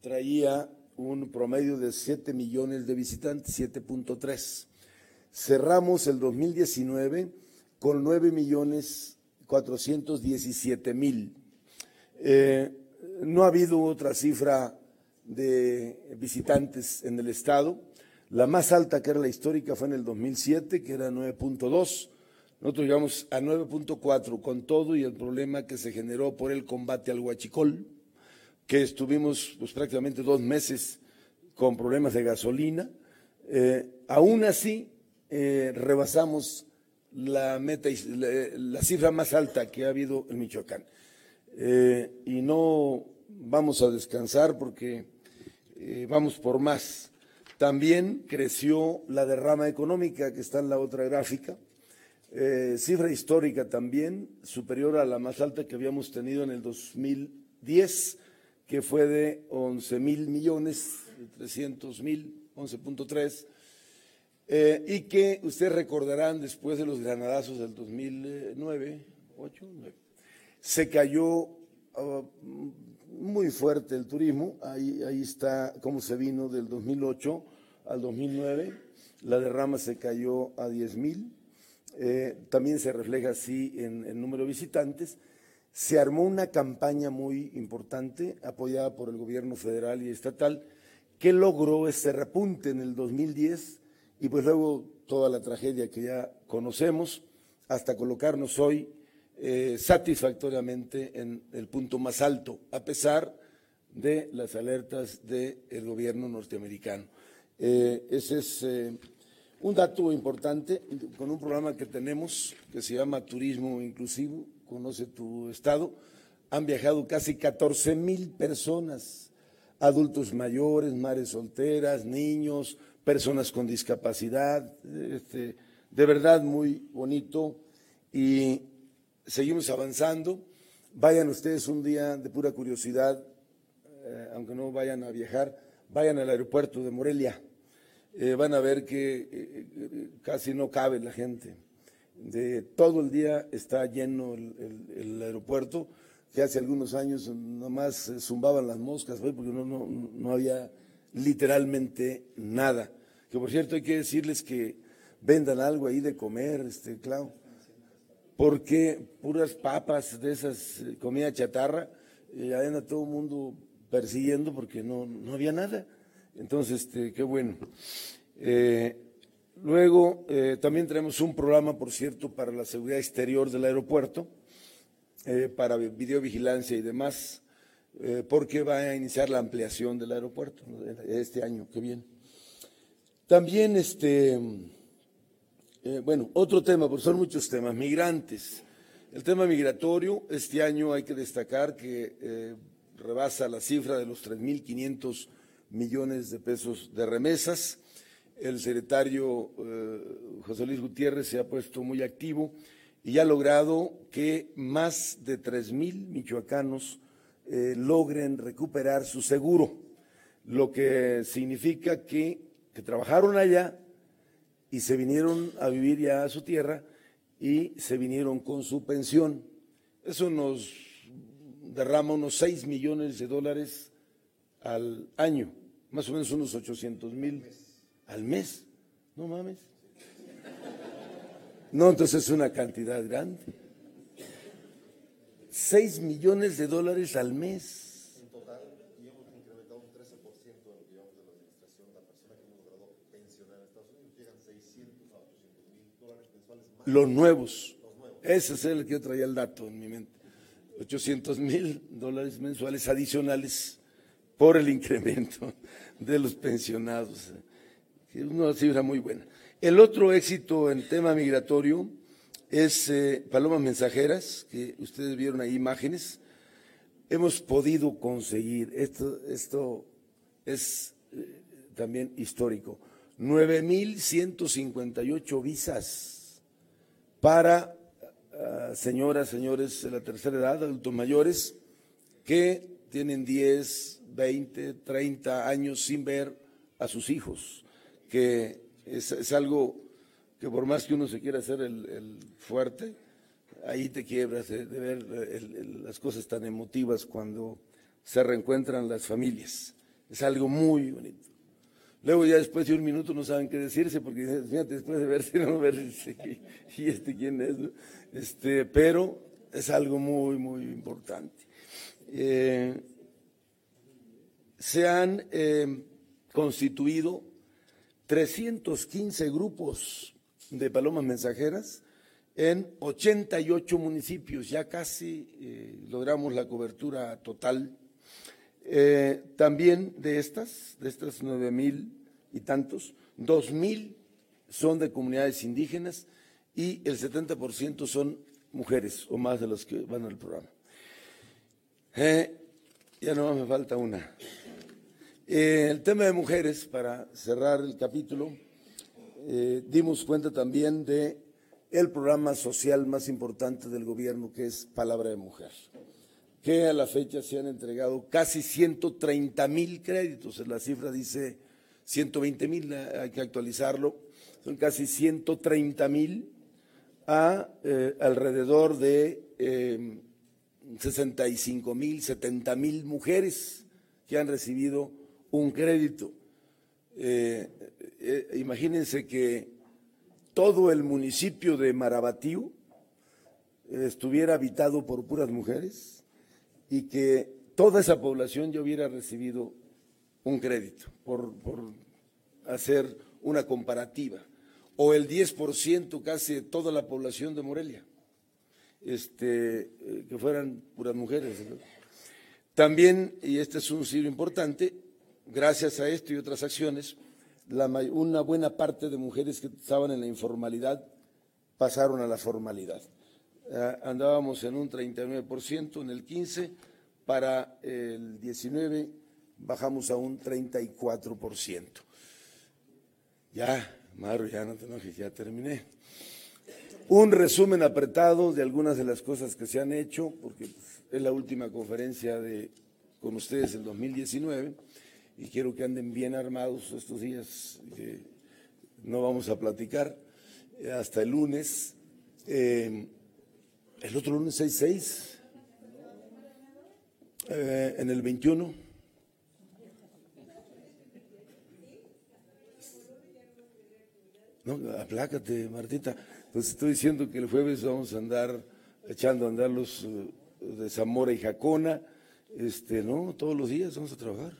[SPEAKER 1] traía un promedio de 7 millones de visitantes, 7.3. Cerramos el 2019 con 9 millones 417 mil. Eh, no ha habido otra cifra de visitantes en el estado. La más alta, que era la histórica, fue en el 2007, que era 9.2. Nosotros llegamos a 9.4 con todo y el problema que se generó por el combate al huachicol, que estuvimos pues, prácticamente dos meses con problemas de gasolina. Eh, aún así, eh, rebasamos la meta, la, cifra más alta que ha habido en Michoacán. Eh, y no vamos a descansar porque vamos por más. También creció la derrama económica, que está en la otra gráfica, eh, cifra histórica también, superior a la más alta que habíamos tenido en el 2010, que fue de 11 mil millones, 300 mil, 11.3, eh, y que ustedes recordarán después de los granadazos del 2009, 8, 9, se cayó ah, muy fuerte el turismo, ahí, ahí está cómo se vino del 2008 al 2009, la derrama se cayó a 10 mil, eh, también se refleja así en el número de visitantes. Se armó una campaña muy importante apoyada por el gobierno federal y estatal que logró ese repunte en el 2010 y pues luego toda la tragedia que ya conocemos hasta colocarnos hoy eh, satisfactoriamente en el punto más alto, a pesar de las alertas del gobierno norteamericano. Eh, ese es eh, un dato importante con un programa que tenemos que se llama Turismo Inclusivo, conoce tu estado. Han viajado casi 14 mil personas, adultos mayores, madres solteras, niños, personas con discapacidad. Este, de verdad muy bonito y seguimos avanzando. Vayan ustedes un día de pura curiosidad, eh, aunque no vayan a viajar, vayan al aeropuerto de Morelia. Eh, van a ver que eh, casi no cabe la gente. De todo el día está lleno el, aeropuerto, que hace algunos años nomás zumbaban las moscas, porque no, no, no había literalmente nada. Que por cierto hay que decirles que vendan algo ahí de comer, este, Clau porque puras papas de esas, eh, comida chatarra, y ahí anda todo el mundo persiguiendo porque no, no había nada. Entonces, este, qué bueno. Eh, luego, eh, también tenemos un programa, por cierto, para la seguridad exterior del aeropuerto, para videovigilancia y demás, porque va a iniciar la ampliación del aeropuerto este año, qué bien. También, este, eh, bueno, otro tema, porque son muchos temas, migrantes. El tema migratorio, este año hay que destacar que eh, rebasa la cifra de los 3.500 millones de pesos de remesas. El secretario eh, José Luis Gutiérrez se ha puesto muy activo y ha logrado que más de 3.000 michoacanos logren recuperar su seguro, lo que significa que, que trabajaron allá, y se vinieron a vivir ya a su tierra y se vinieron con su pensión. Eso nos derrama unos 6 millones de dólares al año, más o menos unos 800 mil al mes. No mames. No, entonces es una cantidad grande. 6 millones de dólares al mes.
[SPEAKER 3] En total, y hemos incrementado un 13% de lo que llevamos de la administración. La persona que hemos logrado pensionar en Estados Unidos llegan 600 a 800 mil dólares mensuales más.
[SPEAKER 1] Los nuevos. Ese es el que yo traía el dato en mi mente. 800 mil dólares mensuales adicionales por el incremento de los pensionados. Una cifra muy buena. El otro éxito en tema migratorio es eh, Palomas Mensajeras, que ustedes vieron ahí imágenes. Hemos podido conseguir, esto, esto es eh, también histórico, 9.158 visas para uh, señoras, señores de la tercera edad, adultos mayores, que tienen 10, 20, 30 años sin ver a sus hijos, que es, algo que por más que uno se quiera hacer el, fuerte, ahí te quiebras de, ver el, el, las cosas tan emotivas cuando se reencuentran las familias. Es algo muy bonito. Luego ya después de un minuto no saben qué decirse porque fíjate, después de verse no ver y este quién es, este, pero es algo muy muy importante. Eh, se han eh, constituido 315 grupos de palomas mensajeras en 88 municipios, ya casi eh, logramos la cobertura total. Eh, también de estas, de estas nueve mil y tantos, dos mil son de comunidades indígenas y el 70% son mujeres o más de los que van al programa. Eh, ya no me falta una. Eh, el tema de mujeres, para cerrar el capítulo, eh, dimos cuenta también de el programa social más importante del gobierno, que es Palabra de Mujer, que a la fecha se han entregado casi 130 mil créditos. La cifra dice 120 mil, hay que actualizarlo. Son casi 130 mil a eh, alrededor de eh, 65 mil, 70 mil mujeres que han recibido un crédito. Eh, eh, imagínense que todo el municipio de Marabatío estuviera habitado por puras mujeres y que toda esa población ya hubiera recibido un crédito, por, hacer una comparativa, o el 10% casi de toda la población de Morelia, este, eh, que fueran puras mujeres. También, y este es un signo importante, gracias a esto y otras acciones, una buena parte de mujeres que estaban en la informalidad pasaron a la formalidad. Eh, andábamos en un 39%, en el 15%, para el 19% bajamos a un 34%. Ya, Maru, ya no te enojes, ya terminé. Un resumen apretado de algunas de las cosas que se han hecho, porque es la última conferencia de, con ustedes el 2019 y quiero que anden bien armados estos días, que no vamos a platicar hasta el lunes. Eh, el otro lunes 6-6, eh, en el 21. No, aplácate, Martita. Pues estoy diciendo que el jueves vamos a andar echando a andar los uh, de Zamora y Jacona. Este, no, todos los días vamos a trabajar.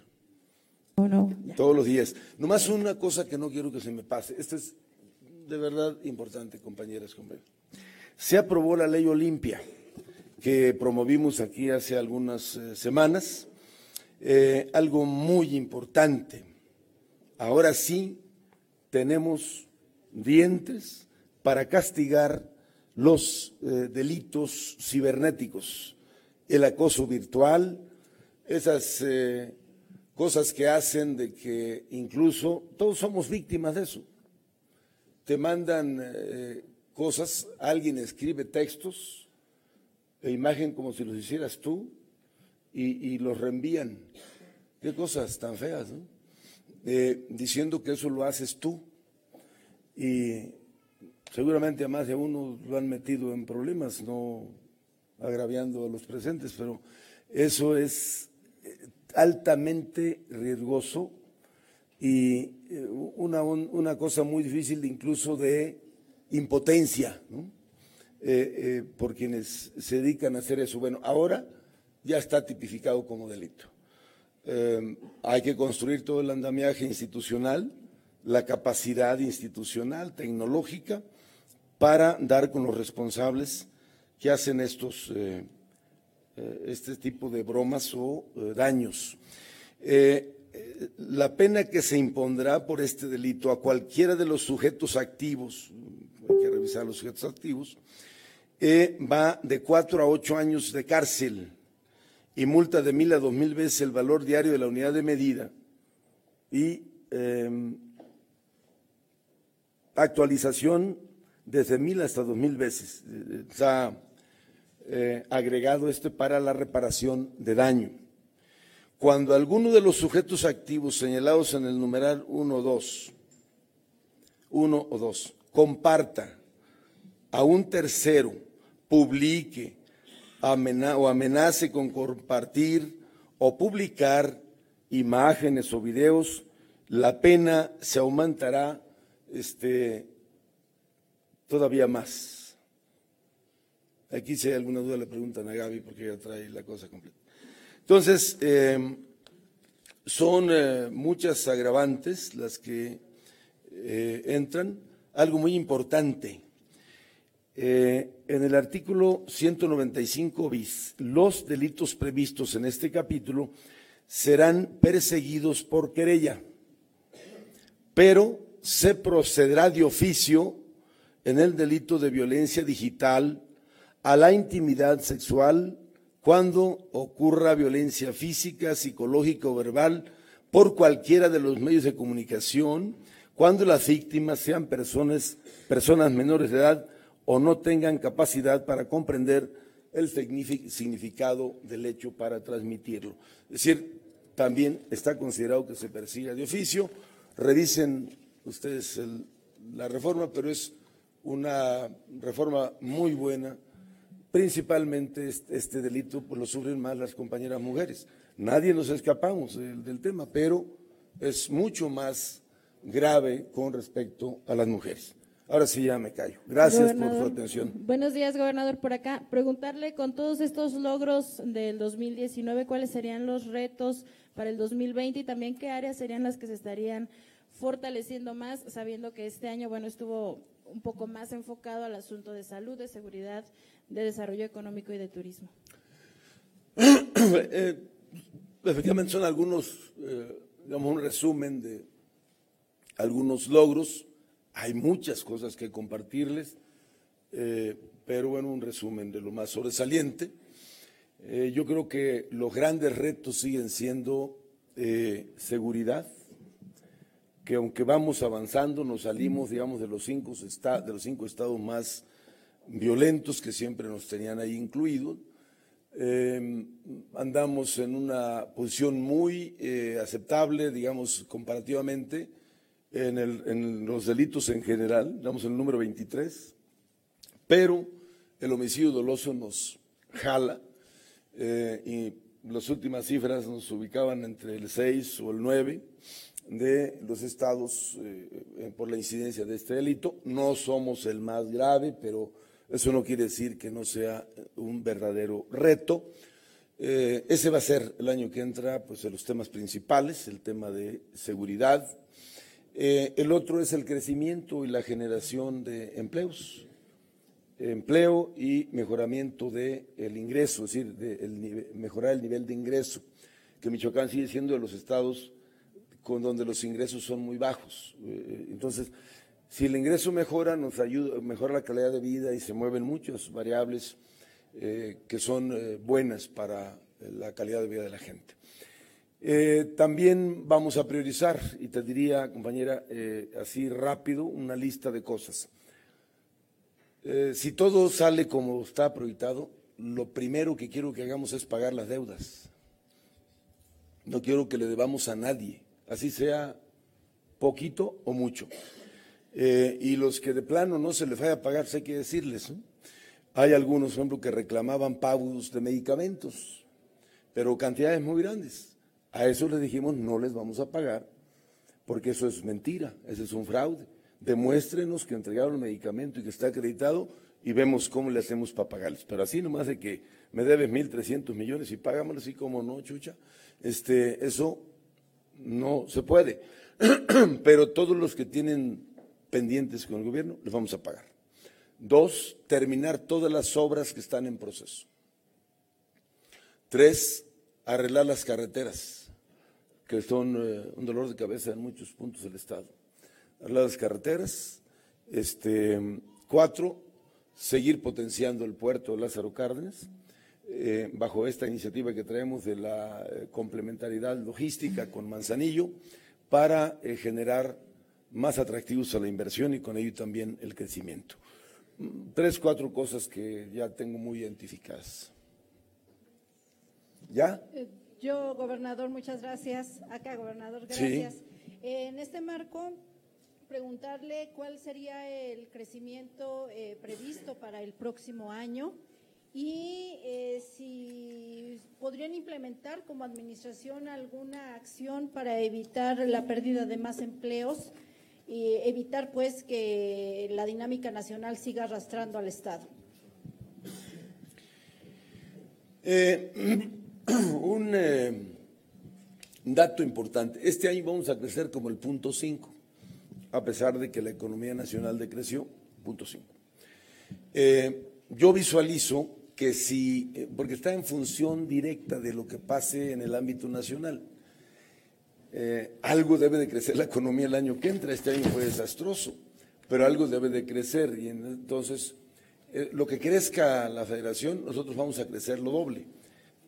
[SPEAKER 4] Oh, no,
[SPEAKER 1] Todos los días. Nomás una cosa que no quiero que se me pase. Esto es de verdad importante, compañeras, compañeros. Se aprobó la ley Olimpia, que promovimos aquí hace algunas eh, semanas. Eh, algo muy importante. Ahora sí tenemos dientes para castigar los eh, delitos cibernéticos, el acoso virtual, esas eh, cosas que hacen de que incluso todos somos víctimas de eso. Te mandan eh, cosas, alguien escribe textos e imagen como si los hicieras tú y, y los reenvían. Qué cosas tan feas, ¿no? Diciendo que eso lo haces tú y seguramente a más de uno lo han metido en problemas, no agraviando a los presentes, pero eso es eh, altamente riesgoso y eh, una, una cosa muy difícil incluso de impotencia. eh, por quienes se dedican a hacer eso. Bueno, ahora ya está tipificado como delito. Hay que construir todo el andamiaje institucional, la capacidad institucional, tecnológica, para dar con los responsables que hacen estos, eh, este tipo de bromas o daños. la pena que se impondrá por este delito a cualquiera de los sujetos activos, hay que revisar los sujetos activos, eh, va de cuatro a ocho años de cárcel y multa de mil a dos mil veces el valor diario de la unidad de medida y em, actualización desde mil hasta dos mil veces. Está eh, agregado este para la reparación de daño. Cuando alguno de los sujetos activos señalados en el numeral 1 o 2, 1 o 2, comparta a un tercero publique o amenace con compartir o publicar imágenes o videos, la pena se aumentará este, todavía más. Aquí si hay alguna duda le preguntan a Gaby porque ya trae la cosa completa. Entonces, em, son eh, muchas agravantes las que eh, entran. Algo muy importante, eh, en el artículo 195 bis, los delitos previstos en este capítulo serán perseguidos por querella, pero se procederá de oficio en el delito de violencia digital a la intimidad sexual cuando ocurra violencia física, psicológica o verbal por cualquiera de los medios de comunicación, cuando las víctimas sean personas, personas menores de edad o no tengan capacidad para comprender el significado del hecho para transmitirlo. Es decir, también está considerado que se persiga de oficio. Revisen ustedes la reforma, pero es una reforma muy buena. Principalmente este, delito pues, lo sufren más las compañeras mujeres. Nadie nos escapamos del tema, pero es mucho más grave con respecto a las mujeres. Ahora sí ya me callo. Gracias por su atención.
[SPEAKER 4] Buenos días, gobernador, por acá. Preguntarle con todos estos logros del 2019, ¿cuáles serían los retos para el 2020 y también qué áreas serían las que se estarían fortaleciendo más, sabiendo que este año, bueno, estuvo un poco más enfocado al asunto de salud, de seguridad, de desarrollo económico y de turismo? <coughs>
[SPEAKER 1] Eh, efectivamente son algunos, eh, digamos, un resumen de algunos logros hay muchas cosas que compartirles, eh, pero bueno, un resumen de lo más sobresaliente. Yo creo que los grandes retos siguen siendo seguridad, que aunque vamos avanzando, nos salimos, digamos, de los cinco, de los cinco estados más violentos que siempre nos tenían ahí incluidos. andamos en una posición muy aceptable, digamos, comparativamente en, los delitos en general, estamos en el número 23, pero el homicidio doloso nos jala eh, y las últimas cifras nos ubicaban entre el 6 o el 9 de los estados eh, eh, por la incidencia de este delito. No somos el más grave, pero eso no quiere decir que no sea un verdadero reto. ese va a ser el año que entra, pues, de los temas principales, el tema de seguridad, eh, el otro es el crecimiento y la generación de empleos, empleo y mejoramiento del ingreso, es decir, de mejorar el nivel de ingreso, que Michoacán sigue siendo de los estados con donde los ingresos son muy bajos. Eh, entonces, si el ingreso mejora, nos ayuda, mejora la calidad de vida y se mueven muchas variables eh, que son buenas para la calidad de vida de la gente. Eh, también vamos a priorizar, y te diría, compañera, eh, así rápido, una lista de cosas. Eh, si todo sale como está proyectado, lo primero que quiero que hagamos es pagar las deudas. No quiero que le debamos a nadie, así sea poquito o mucho. y los que de plano no se les vaya a pagar, sé que decirles. Hay algunos, por ejemplo, que reclamaban pagos de medicamentos, pero cantidades muy grandes. A eso les dijimos, no les vamos a pagar, porque eso es mentira, ese es un fraude. Demuéstrenos que entregaron el medicamento y que está acreditado y vemos cómo le hacemos para pagarles. Pero así nomás de que me debes 1.300 millones y pagámoslo así como no, chucha, este, eso no se puede. <clears throat> Pero todos los que tienen pendientes con el gobierno, les vamos a pagar. Dos, terminar todas las obras que están en proceso. Tres, arreglar las carreteras, que son eh, un dolor de cabeza en muchos puntos del Estado. Arreglar las carreteras. Este, cuatro, seguir potenciando el puerto de Lázaro Cárdenas, eh, bajo esta iniciativa que traemos de la eh, complementariedad logística con Manzanillo, para generar más atractivos a la inversión y con ello también el crecimiento. Tres, cuatro cosas que ya tengo muy identificadas. ¿Ya?
[SPEAKER 5] Eh, yo, gobernador, muchas gracias. Acá, gobernador, gracias. en este marco, preguntarle cuál sería el crecimiento eh, previsto para el próximo año y eh, si podrían implementar como administración alguna acción para evitar la pérdida de más empleos y evitar pues que la dinámica nacional siga arrastrando al Estado.
[SPEAKER 1] Eh, <clears throat> un eh, dato importante, este año vamos a crecer como el punto 5, a pesar de que la economía nacional decreció, punto 5. Eh, yo visualizo que si, porque está en función directa de lo que pase en el ámbito nacional, eh, algo debe de crecer la economía el año que entra. Este año fue desastroso, pero algo debe de crecer. Y entonces, eh, lo que crezca la federación, nosotros vamos a crecer lo doble.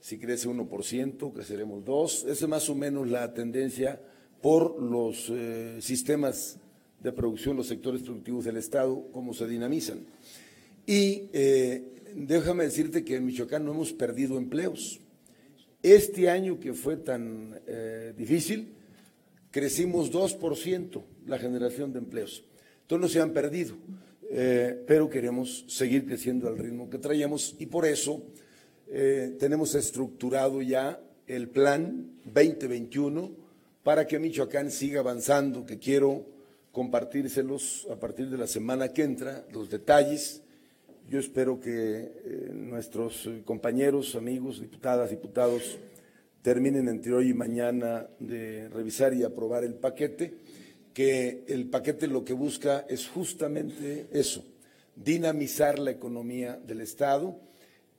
[SPEAKER 1] Si crece 1%, creceremos 2%. Esa es más o menos la tendencia por los eh, sistemas de producción, los sectores productivos del Estado, cómo se dinamizan. Y déjame decirte que en Michoacán no hemos perdido empleos. Este año que fue tan difícil, crecimos 2% la generación de empleos. Entonces no se han perdido, eh, pero queremos seguir creciendo al ritmo que traíamos y por eso eh, tenemos estructurado ya el plan 2021 para que Michoacán siga avanzando, que quiero compartírselos a partir de la semana que entra, los detalles. Yo espero que eh, nuestros compañeros, amigos, diputadas, diputados, terminen entre hoy y mañana de revisar y aprobar el paquete, que el paquete lo que busca es justamente eso, dinamizar la economía del Estado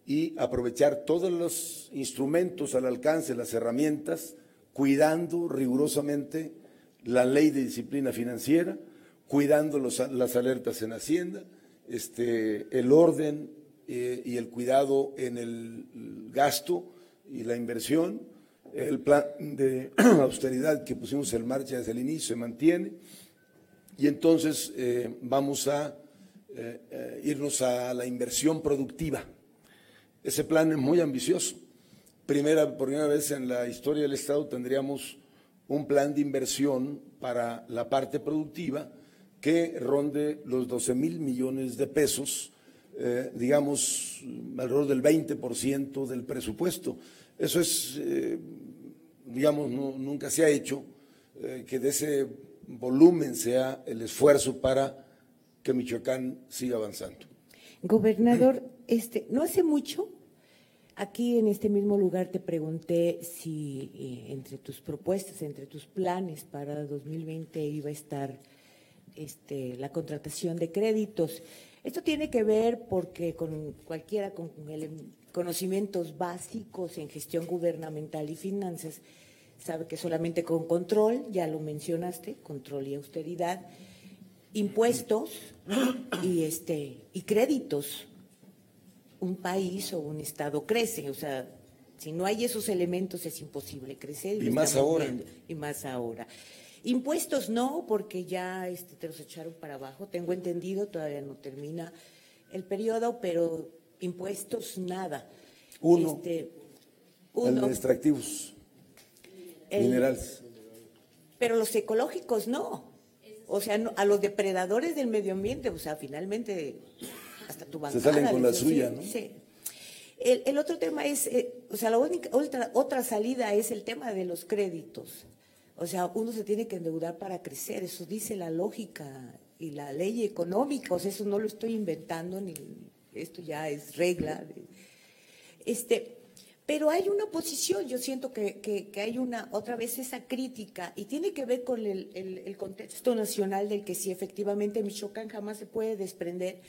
[SPEAKER 1] y aprovechar todos los instrumentos al alcance, las herramientas, cuidando rigurosamente la ley de disciplina financiera, cuidando las alertas en Hacienda, este, el orden eh, y el cuidado en el gasto y la inversión, el plan de <clears throat> austeridad que pusimos en marcha desde el inicio se mantiene y entonces eh, vamos a eh, irnos a la inversión productiva. Ese plan es muy ambicioso. Primera, por primera vez en la historia del Estado tendríamos un plan de inversión para la parte productiva que ronde los 12 mil millones de pesos, digamos, alrededor del 20% del presupuesto. Eso es, eh, digamos, nunca se ha hecho, eh, que de ese volumen sea el esfuerzo para que Michoacán siga avanzando.
[SPEAKER 6] Gobernador, este, no hace mucho, aquí en este mismo lugar te pregunté si eh, entre tus propuestas, entre tus planes para 2020 iba a estar este, la contratación de créditos. Esto tiene que ver porque con cualquiera con el conocimientos básicos en gestión gubernamental y finanzas, sabe que solamente con control, ya lo mencionaste, control y austeridad, impuestos y este y créditos, un país o un estado crece, o sea, si no hay esos elementos es imposible crecer.
[SPEAKER 1] Y, más ahora.
[SPEAKER 6] y más ahora. Impuestos no, porque ya este, te los echaron para abajo. Tengo entendido, todavía no termina el periodo, pero impuestos, nada.
[SPEAKER 1] Uno, este, uno extractivos minerales.
[SPEAKER 6] Pero los ecológicos no. O sea, a los depredadores del medio ambiente, o sea, finalmente hasta tu bancada.
[SPEAKER 1] Se salen con la suya, ¿no?
[SPEAKER 6] Sí. El, otro tema es, eh, o sea, la única, otra, otra salida es el tema de los créditos. O sea, uno se tiene que endeudar para crecer, eso dice la lógica y la ley económica, o sea, eso no lo estoy inventando, ni esto ya es regla. Este, pero hay una oposición, yo siento que, que, hay una, otra vez esa crítica, y tiene que ver con el, el, contexto nacional del que sí, efectivamente, Michoacán jamás se puede desprender,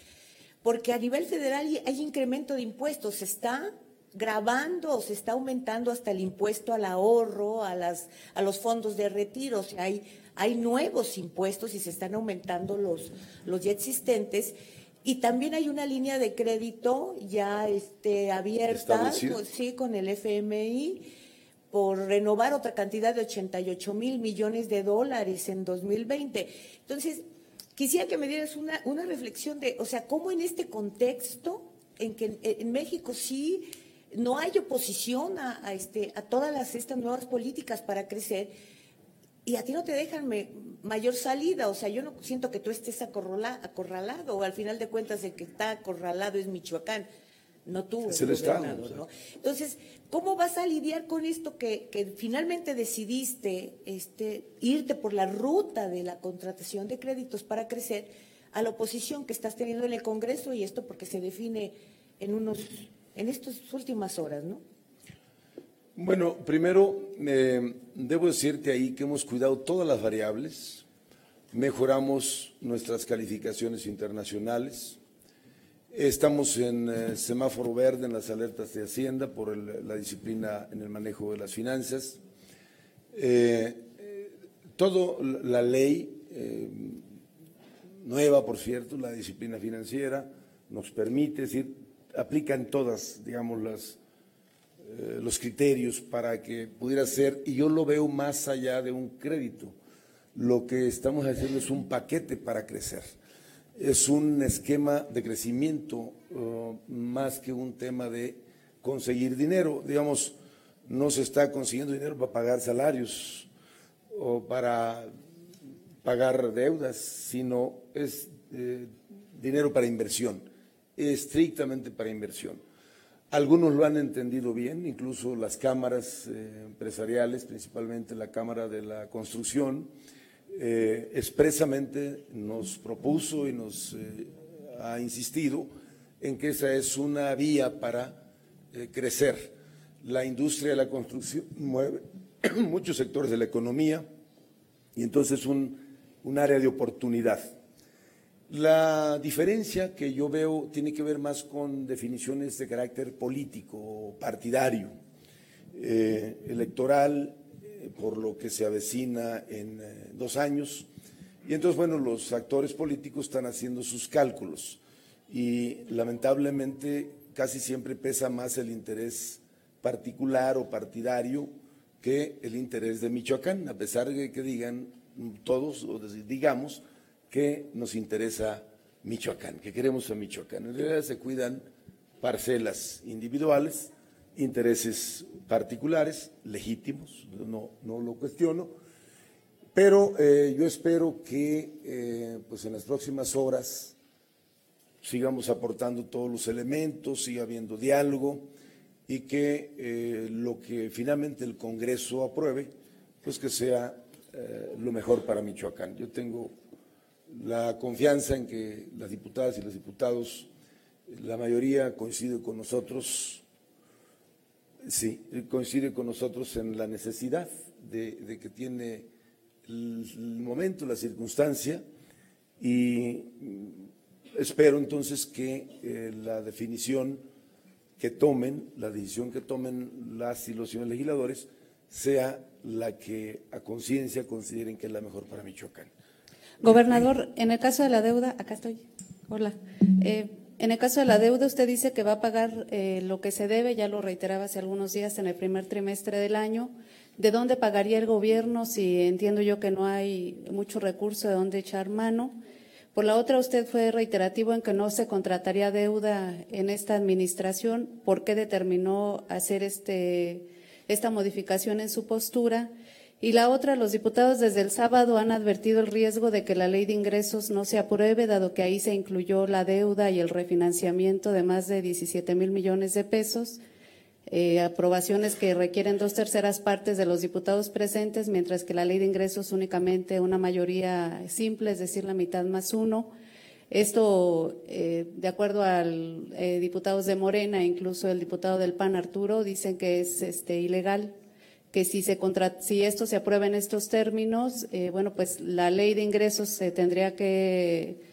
[SPEAKER 6] porque a nivel federal hay incremento de impuestos, está grabando, se está aumentando hasta el impuesto al ahorro, a, las, a los fondos de retiro, o sea, hay, hay nuevos impuestos y se están aumentando los, los ya existentes. Y también hay una línea de crédito ya este, abierta, con, sí, con el FMI, por renovar otra cantidad de 88 mil millones de dólares en 2020. Entonces, quisiera que me dieras una, una reflexión de, o sea, cómo en este contexto, en que en, México sí no hay oposición a, este, a todas las, estas nuevas políticas para crecer, y a ti no te dejan mayor salida, o sea, yo no siento que tú estés acorralado, o al final de cuentas el que está acorralado es Michoacán, no tú,
[SPEAKER 1] es el, Estado.
[SPEAKER 6] ¿no? Entonces, ¿cómo vas a lidiar con esto que, que, finalmente decidiste este, irte por la ruta de la contratación de créditos para crecer a la oposición que estás teniendo en el Congreso y esto porque se define en unos, en estas últimas horas, ¿no?
[SPEAKER 1] Bueno, primero eh, debo decirte ahí que hemos cuidado todas las variables, mejoramos nuestras calificaciones internacionales, estamos en eh, semáforo verde en las alertas de Hacienda por la disciplina en el manejo de las finanzas. Eh, todo la ley nueva, por cierto, la disciplina financiera, nos permite, decir, aplican todas, digamos, las eh, los criterios para que pudiera ser, y yo lo veo más allá de un crédito. Lo que estamos haciendo es un paquete para crecer. Es un esquema de crecimiento uh, más que un tema de conseguir dinero. Digamos, no se está consiguiendo dinero para pagar salarios o para pagar deudas, sino es eh, dinero para inversión, estrictamente para inversión. Algunos lo han entendido bien, incluso las cámaras eh, empresariales, principalmente la Cámara de la Construcción, eh, expresamente nos propuso y nos eh, ha insistido en que esa es una vía para crecer. La industria de la construcción mueve <clears throat> muchos sectores de la economía y entonces un, un área de oportunidad. La diferencia que yo veo tiene que ver más con definiciones de carácter político, partidario, eh, electoral, eh, por lo que se avecina en eh, dos años. Y entonces, bueno, los actores políticos están haciendo sus cálculos y lamentablemente casi siempre pesa más el interés particular o partidario que el interés de Michoacán, a pesar de que digan todos, o digamos, que nos interesa Michoacán, que queremos a Michoacán. En realidad se cuidan parcelas individuales, intereses particulares, legítimos, no, no lo cuestiono, pero eh, yo espero que eh, pues en las próximas horas sigamos aportando todos los elementos, siga habiendo diálogo y que eh, lo que finalmente el Congreso apruebe, pues que sea lo mejor para Michoacán. Yo tengo la confianza en que las diputadas y los diputados, la mayoría coincide con nosotros, sí, coincide con nosotros en la necesidad de, que tiene el, momento, la circunstancia, y espero entonces que eh, la definición que tomen, la decisión que tomen las y los señores legisladores, sea la que a conciencia consideren que es la mejor para Michoacán.
[SPEAKER 7] Gobernador, en el caso de la deuda, acá estoy. Hola. Eh, en el caso de la deuda, usted dice que va a pagar eh, lo que se debe, ya lo reiteraba hace algunos días en el primer trimestre del año. ¿De dónde pagaría el gobierno si entiendo yo que no hay mucho recurso de dónde echar mano? Por la otra, usted fue reiterativo en que no se contrataría deuda en esta administración. ¿Por qué determinó hacer este, esta modificación en su postura? Y la otra, los diputados desde el sábado han advertido el riesgo de que la ley de ingresos no se apruebe, dado que ahí se incluyó la deuda y el refinanciamiento de más de 17 mil millones de pesos. eh, aprobaciones que requieren dos terceras partes de los diputados presentes, mientras que la ley de ingresos únicamente una mayoría simple, es decir, la mitad más uno. Esto, eh, de acuerdo al eh, diputados de Morena, incluso el diputado del PAN, Arturo, dicen que es este, ilegal, que si, se contra, si esto se aprueba en estos términos, bueno, pues la ley de ingresos se tendría que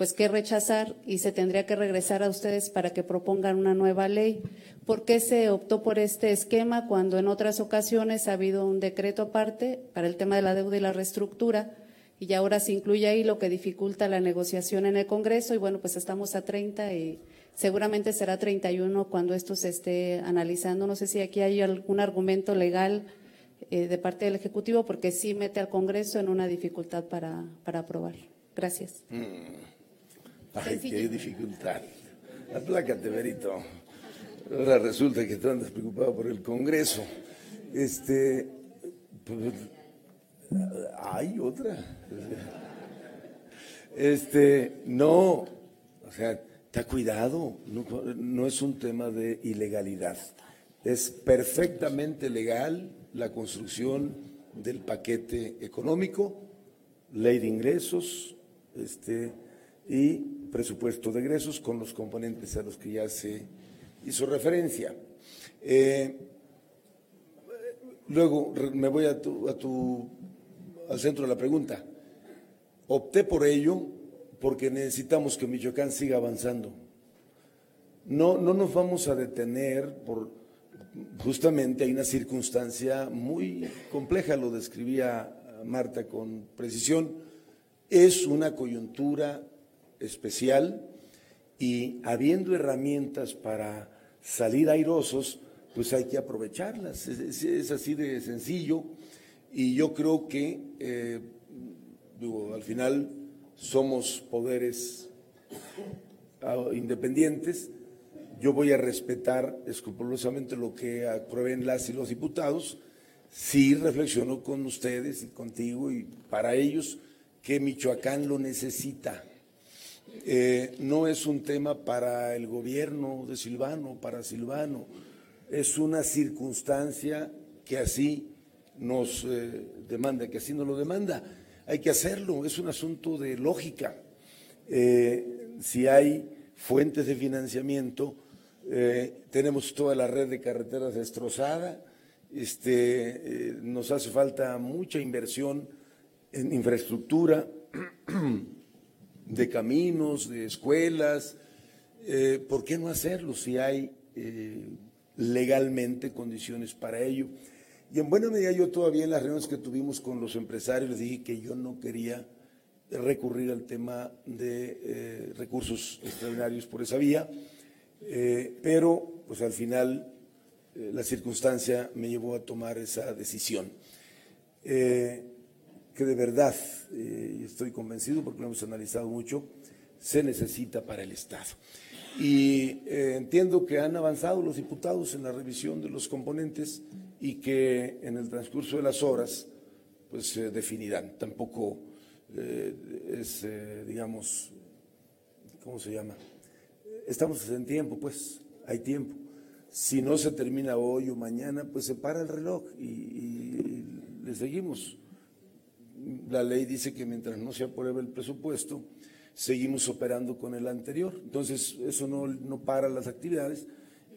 [SPEAKER 7] pues que rechazar y se tendría que regresar a ustedes para que propongan una nueva ley. ¿Por qué se optó por este esquema cuando en otras ocasiones ha habido un decreto aparte para el tema de la deuda y la reestructura? Y ahora se incluye ahí lo que dificulta la negociación en el Congreso y bueno, pues estamos a 30 y seguramente será 31 cuando esto se esté analizando. No sé si aquí hay algún argumento legal eh, de parte del Ejecutivo porque sí mete al Congreso en una dificultad para, para aprobar. Gracias.
[SPEAKER 1] Mm. Ay, qué dificultad. Aplácate, Berito. Ahora resulta que tú andas preocupado por el Congreso. Este. Pues, hay otra. Este, no. O sea, está cuidado. No, es un tema de ilegalidad. Es perfectamente legal la construcción del paquete económico, ley de ingresos, este, y presupuesto de egresos con los componentes a los que ya se hizo referencia. Eh, luego me voy a tu, a tu, al centro de la pregunta. Opté por ello porque necesitamos que Michoacán siga avanzando. No, no nos vamos a detener por justamente hay una circunstancia muy compleja, lo describía Marta con precisión, es una coyuntura especial y habiendo herramientas para salir airosos, pues hay que aprovecharlas. Es, así de sencillo y yo creo que eh, al final somos poderes ah, independientes. Yo voy a respetar escrupulosamente lo que aprueben las y los diputados. Sí reflexiono con ustedes y contigo y para ellos que Michoacán lo necesita eh, no es un tema para el gobierno de Silvano, para Silvano, es una circunstancia que así nos eh, demanda, que así nos lo demanda. Hay que hacerlo, es un asunto de lógica. Eh, si hay fuentes de financiamiento, tenemos toda la red de carreteras destrozada, este, nos hace falta mucha inversión en infraestructura. <clears throat> de caminos, de escuelas. Eh, ¿Por qué no hacerlo si hay eh, legalmente condiciones para ello? Y en buena medida yo todavía en las reuniones que tuvimos con los empresarios les dije que yo no quería recurrir al tema de eh, recursos extraordinarios por esa vía, pero pues al final la circunstancia me llevó a tomar esa decisión que de verdad, eh, estoy convencido porque lo hemos analizado mucho, se necesita para el Estado. Y eh, entiendo que han avanzado los diputados en la revisión de los componentes y que en el transcurso de las horas pues se definirán. Tampoco eh, es, digamos, ¿cómo se llama? Estamos en tiempo, pues, hay tiempo. Si no se termina hoy o mañana, pues se para el reloj y, y le seguimos la ley dice que mientras no se apruebe el presupuesto, seguimos operando con el anterior. Entonces, eso no, no para las actividades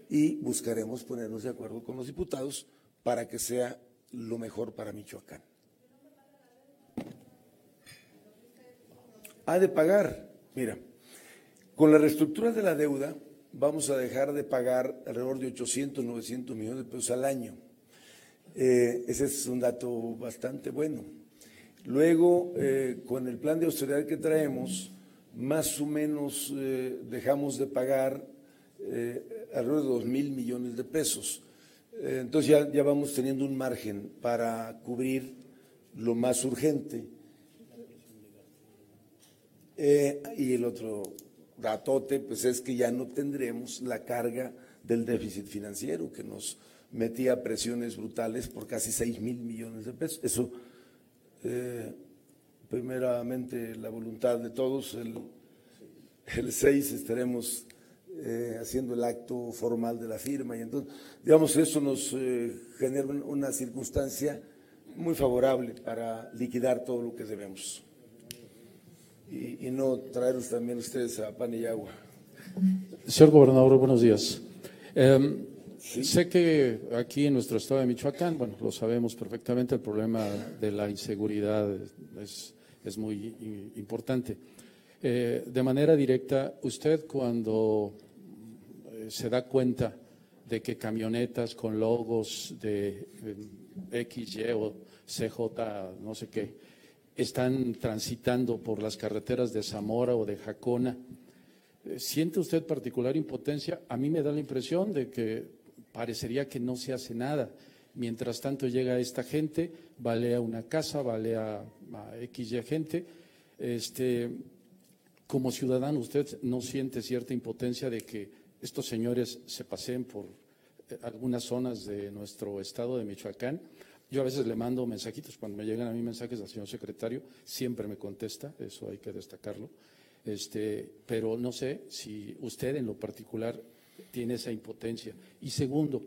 [SPEAKER 1] y buscaremos ponernos de acuerdo con los diputados para que sea lo mejor para Michoacán. Ha de pagar, mira, con la reestructura de la deuda vamos a dejar de pagar alrededor de 800, 900 millones de pesos al año. Eh, ese es un dato bastante bueno. Luego, eh, con el plan de austeridad que traemos, más o menos eh, dejamos de pagar alrededor de dos mil millones de pesos. Entonces ya, ya, vamos teniendo un margen para cubrir lo más urgente. y el otro ratote, pues es que ya no tendremos la carga del déficit financiero que nos metía presiones brutales por casi seis mil millones de pesos. Eso eh, primeramente la voluntad de todos, el, el 6 estaremos eh, haciendo el acto formal de la firma. Y entonces, digamos, eso nos eh, genera una circunstancia muy favorable para liquidar todo lo que debemos. Y, y no traerlos también ustedes a pan y agua.
[SPEAKER 8] Señor gobernador, buenos días. Eh, Sé que aquí en nuestro estado de Michoacán, bueno, lo sabemos perfectamente, el problema de la inseguridad es, es muy importante. Eh, de manera directa, usted cuando se da cuenta de que camionetas con logos de eh, X, Y o CJ, no sé qué, están transitando por las carreteras de Zamora o de Jacona, ¿siente usted particular impotencia? A mí me da la impresión de que parecería que no se hace nada. Mientras tanto llega esta gente, balea una casa, balea a X y gente. Este, como ciudadano, ¿usted no siente cierta impotencia de que estos señores se paseen por eh, algunas zonas de nuestro estado de Michoacán? Yo a veces le mando mensajitos, cuando me llegan a mí mensajes al señor secretario, siempre me contesta, eso hay que destacarlo. Este, pero no sé si usted en lo particular tiene esa impotencia. Y segundo,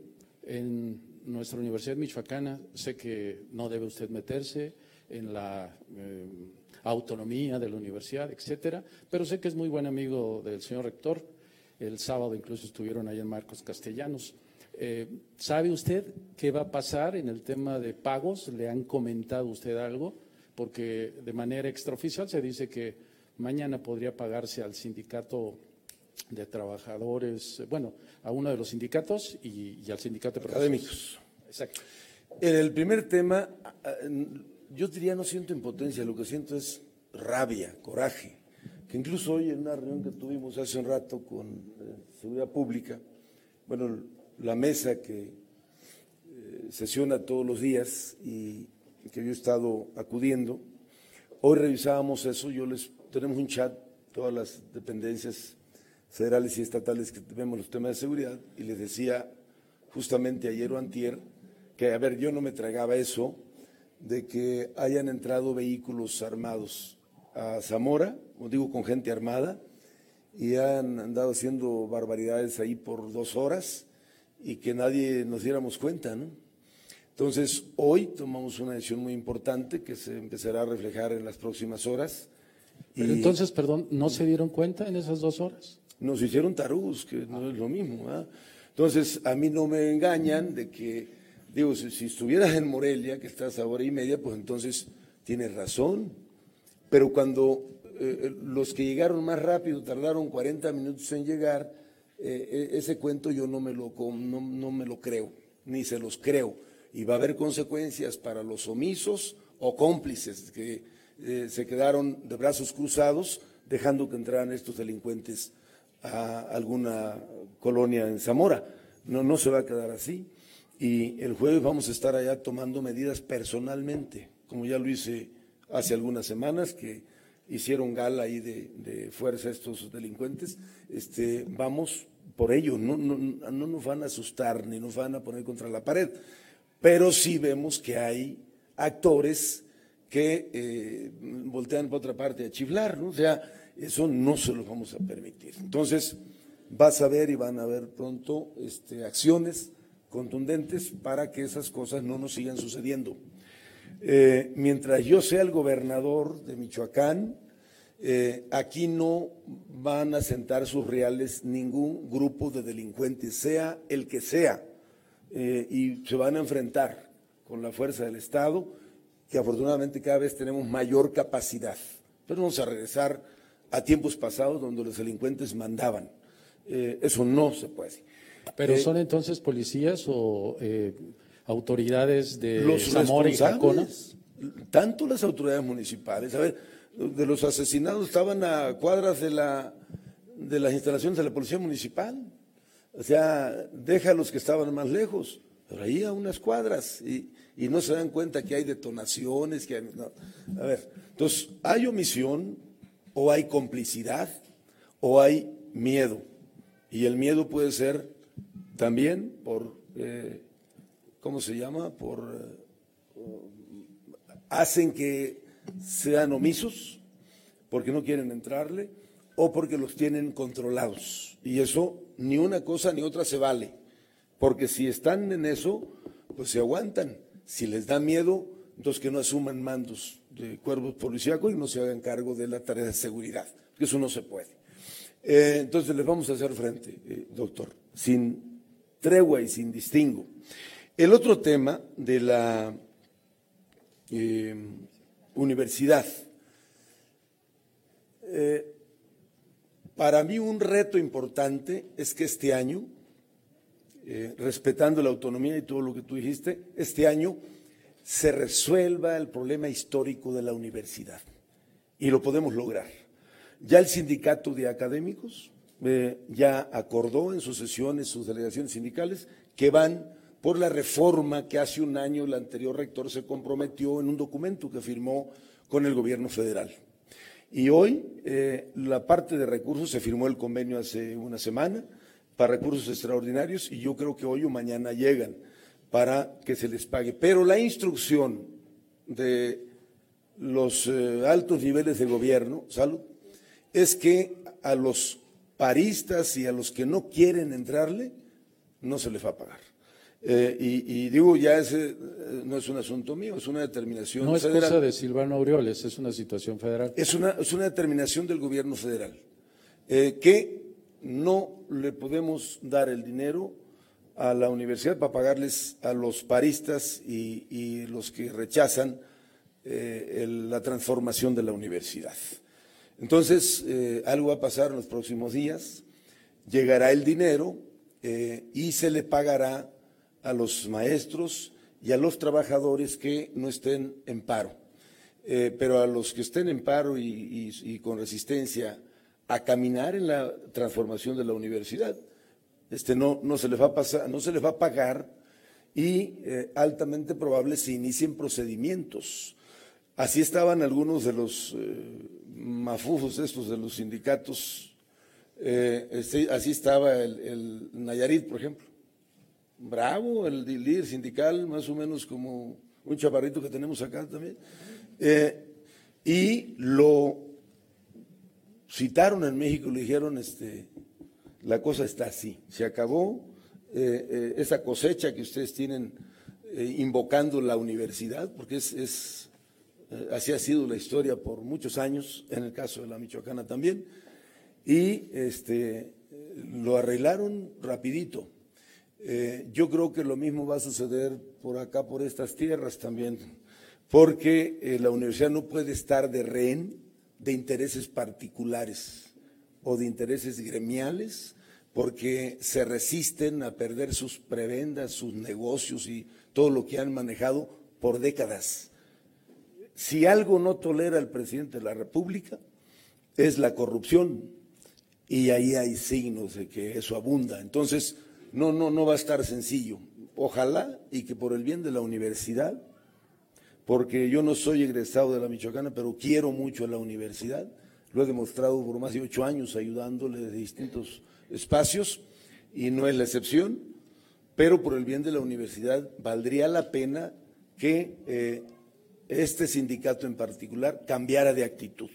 [SPEAKER 8] en nuestra Universidad Michoacana sé que no debe usted meterse en la eh, autonomía de la universidad, etcétera, pero sé que es muy buen amigo del señor rector. El sábado incluso estuvieron ahí en Marcos Castellanos. Eh, ¿Sabe usted qué va a pasar en el tema de pagos? ¿Le han comentado usted algo? Porque de manera extraoficial se dice que mañana podría pagarse al sindicato de trabajadores, bueno, a uno de los sindicatos y, al sindicato de
[SPEAKER 1] académicos.
[SPEAKER 8] Exacto.
[SPEAKER 1] En el primer tema, yo diría no siento impotencia, lo que siento es rabia, coraje, que incluso hoy en una reunión que tuvimos hace un rato con eh, Seguridad Pública, bueno, la mesa que eh, sesiona todos los días y que yo he estado acudiendo, hoy revisábamos eso, yo les tenemos un chat, todas las dependencias federales y estatales que vemos los temas de seguridad, y les decía justamente ayer o antier que, a ver, yo no me tragaba eso de que hayan entrado vehículos armados a Zamora, como digo, con gente armada, y han andado haciendo barbaridades ahí por dos horas y que nadie nos diéramos cuenta, ¿no? Entonces, hoy tomamos una decisión muy importante que se empezará a reflejar en las próximas horas.
[SPEAKER 8] Pero entonces, perdón, ¿no se dieron cuenta en esas dos horas?
[SPEAKER 1] nos hicieron tarugos, que no es lo mismo. Entonces, a mí no me engañan de que, digo, si, estuvieras en Morelia, que estás a hora y media, pues entonces tienes razón. Pero cuando eh, eh, los que llegaron más rápido tardaron 40 minutos en llegar, eh, ese cuento yo no me, lo, no, no me lo creo, ni se los creo. Y va a haber consecuencias para los omisos o cómplices que se quedaron de brazos cruzados dejando que entraran estos delincuentes a alguna colonia en Zamora. No, no se va a quedar así. Y el jueves vamos a estar allá tomando medidas personalmente, como ya lo hice hace algunas semanas, que hicieron gala ahí de, fuerza estos delincuentes. Este, vamos por ello, no, no, no nos van a asustar ni nos van a poner contra la pared, pero sí vemos que hay actores que eh, voltean por otra parte a chiflar, ¿no? O sea, eso no se lo vamos a permitir. Entonces, vas a ver y van a ver pronto este, acciones contundentes para que esas cosas no nos sigan sucediendo. Eh, mientras yo sea el gobernador de Michoacán, eh, aquí no van a sentar sus reales ningún grupo de delincuentes, sea el que sea, eh, y se van a enfrentar con la fuerza del Estado, que afortunadamente cada vez tenemos mayor capacidad. Pero vamos a regresar a tiempos pasados donde los delincuentes mandaban. Eh, eso no se puede.
[SPEAKER 8] ¿Pero eh, son entonces policías o autoridades de los Zamora y Jacona?
[SPEAKER 1] Tanto las autoridades municipales. A ver, de los asesinados estaban a cuadras de, la, de las instalaciones de la policía municipal. O sea, deja a los que estaban más lejos, pero ahí a unas cuadras y, y no se dan cuenta que hay detonaciones. Que A ver, entonces hay omisión, o hay complicidad o hay miedo. Y el miedo puede ser también por, eh, ¿cómo se llama? Por, eh, hacen que sean omisos porque no quieren entrarle o porque los tienen controlados. Y eso ni una cosa ni otra se vale, porque si están en eso, pues se aguantan. Si les da miedo, entonces que no asuman mandos de cuerpos policíacos y no se hagan cargo de la tarea de seguridad, que eso no se puede. Eh, entonces les vamos a hacer frente, eh, doctor, sin tregua y sin distingo. El otro tema de la eh, universidad. para mí un reto importante es que este año, respetando la autonomía y todo lo que tú dijiste, este año se resuelva el problema histórico de la universidad. Y lo podemos lograr. Ya el sindicato de académicos eh, ya acordó en sus sesiones, sus delegaciones sindicales, que van por la reforma que hace un año el anterior rector se comprometió en un documento que firmó con el gobierno federal. Y hoy eh, la parte de recursos se firmó el convenio hace una semana para recursos extraordinarios y yo creo que hoy o mañana llegan para que se les pague. Pero la instrucción de los eh, altos niveles de gobierno, salud, es que a los paristas y a los que no quieren entrarle, no se les va a pagar. Eh, y, digo, ya ese eh, no es un asunto mío, es una determinación
[SPEAKER 8] no es cosa de Silvano Aureoles, es una situación federal.
[SPEAKER 1] Es una, es una determinación del gobierno federal, que no le podemos dar el dinero a la universidad para pagarles a los paristas y, los que rechazan eh, la transformación de la universidad. Entonces, eh, algo va a pasar en los próximos días, llegará el dinero eh, y se le pagará a los maestros y a los trabajadores que no estén en paro. pero a los que estén en paro y con resistencia a caminar en la transformación de la universidad, este, no, no, se les va a pasar, no se les va a pagar y eh, altamente probable se inicien procedimientos. Así estaban algunos de los eh, mafufos estos de los sindicatos, eh, este, así estaba el, Nayarit, por ejemplo. Bravo, el líder sindical, más o menos como un chaparrito que tenemos acá también. y lo citaron en México, le dijeron, este, la cosa está así. Se acabó eh, eh, esa cosecha que ustedes tienen eh, invocando la universidad, porque es, así ha sido la historia por muchos años, en el caso de la Michoacana también, y este, lo arreglaron rapidito. Yo creo que lo mismo va a suceder por acá, por estas tierras también, porque la universidad no puede estar de rehén de intereses particulares o de intereses gremiales porque se resisten a perder sus prebendas, sus negocios y todo lo que han manejado por décadas. Si algo no tolera el presidente de la República es la corrupción y ahí hay signos de que eso abunda. Entonces, no, no, no va a estar sencillo. Ojalá y que por el bien de la universidad, porque yo no soy egresado de la Michoacana, pero quiero mucho a la universidad, lo he demostrado por más de ocho años ayudándole de distintos espacios y no es la excepción, pero por el bien de la universidad valdría la pena que eh, este sindicato en particular cambiara de actitud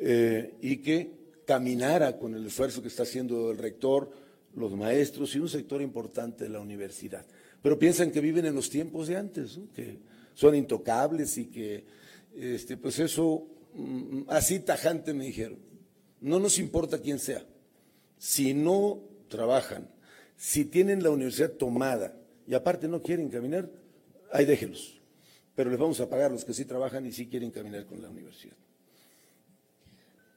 [SPEAKER 1] eh, y que caminara con el esfuerzo que está haciendo el rector, los maestros y un sector importante de la universidad. Pero piensan que viven en los tiempos de antes, que son intocables y que, este, pues eso Mm, así tajante me dijeron, no nos importa quién sea, si no trabajan, si tienen la universidad tomada y aparte no quieren caminar, ahí déjenlos, pero les vamos a pagar los que sí trabajan y sí quieren caminar con la universidad.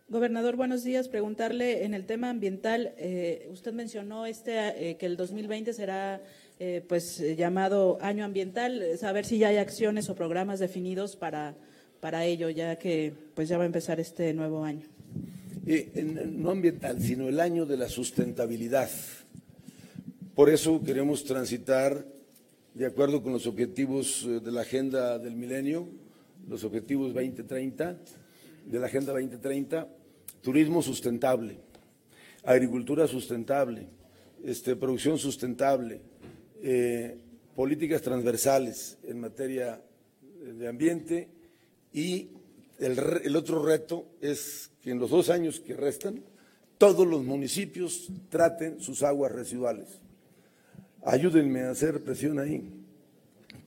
[SPEAKER 4] Gobernador, buenos días. Preguntarle en el tema ambiental, eh, usted mencionó este eh, que el 2020 será eh, pues llamado año ambiental, saber si ya hay acciones o programas definidos para para ello, ya que pues ya va a empezar este nuevo año?
[SPEAKER 1] no ambiental, sino el año de la sustentabilidad. Por eso queremos transitar, de acuerdo con los objetivos de la Agenda del Milenio, los objetivos 2030, de la Agenda 2030, turismo sustentable, agricultura sustentable, este, producción sustentable, eh, políticas transversales en materia de ambiente y el, otro reto es que en los dos años que restan, todos los municipios traten sus aguas residuales. Ayúdenme a hacer presión ahí,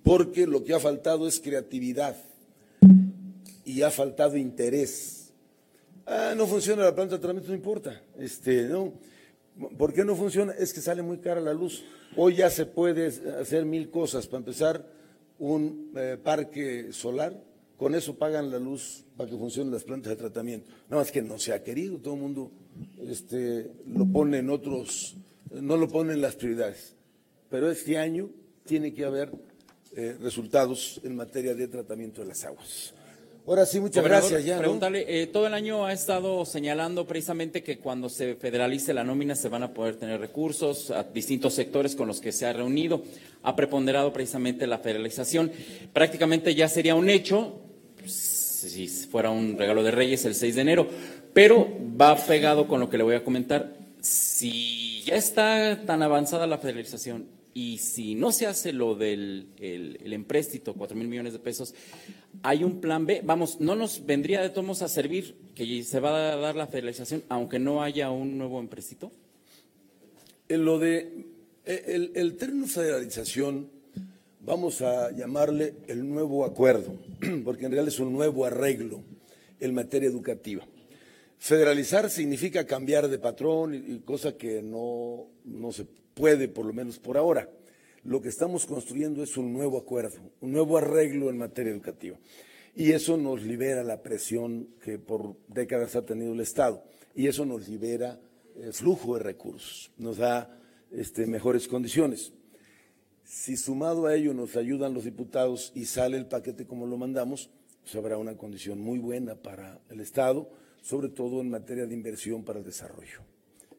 [SPEAKER 1] porque lo que ha faltado es creatividad y ha faltado interés. Ah, no funciona la planta de tratamiento, no importa. Este. ¿Por qué no funciona? Es que sale muy cara la luz. Hoy ya se puede hacer mil cosas. Para empezar, un eh, parque solar con eso pagan la luz para que funcionen las plantas de tratamiento. Nada más que no se ha querido, todo el mundo este, lo pone en otros, no lo pone en las prioridades. Pero este año tiene que haber eh, resultados en materia de tratamiento de las aguas. Ahora sí, muchas gracias. Ya,
[SPEAKER 9] preguntarle, eh, todo el año ha estado señalando precisamente que cuando se federalice la nómina se van a poder tener recursos a distintos sectores con los que se ha reunido. Ha preponderado precisamente la federalización. Prácticamente ya sería un hecho, si fuera un regalo de Reyes el 6 de enero, pero va pegado con lo que le voy a comentar. Si ya está tan avanzada la federalización y si no se hace lo del el, empréstito, 4 mil millones de pesos, hay un plan B. Vamos, no nos vendría de todos a servir que se va a dar la federalización aunque no haya un nuevo empréstito.
[SPEAKER 1] En lo de el, el término federalización vamos a llamarle el nuevo acuerdo, <clears throat> porque en realidad es un nuevo arreglo en materia educativa. Federalizar significa cambiar de patrón, y, cosa que no, no se puede, por lo menos por ahora. Lo que estamos construyendo es un nuevo acuerdo, un nuevo arreglo en materia educativa. Y eso nos libera la presión que por décadas ha tenido el Estado. Y eso nos libera el flujo de recursos, nos da este, mejores condiciones. Si sumado a ello nos ayudan los diputados y sale el paquete como lo mandamos, pues habrá una condición muy buena para el Estado, sobre todo en materia de inversión para el desarrollo.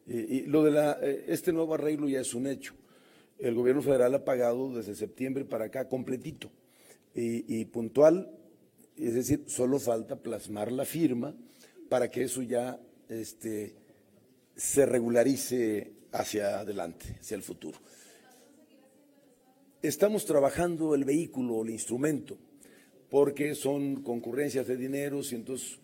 [SPEAKER 1] Y, lo de la, eh, este nuevo arreglo ya es un hecho. El gobierno federal ha pagado desde septiembre para acá completito y, puntual, es decir, solo falta plasmar la firma para que eso ya este, se regularice hacia adelante, hacia el futuro. Estamos trabajando el vehículo, el instrumento, porque son concurrencias de dineros y entonces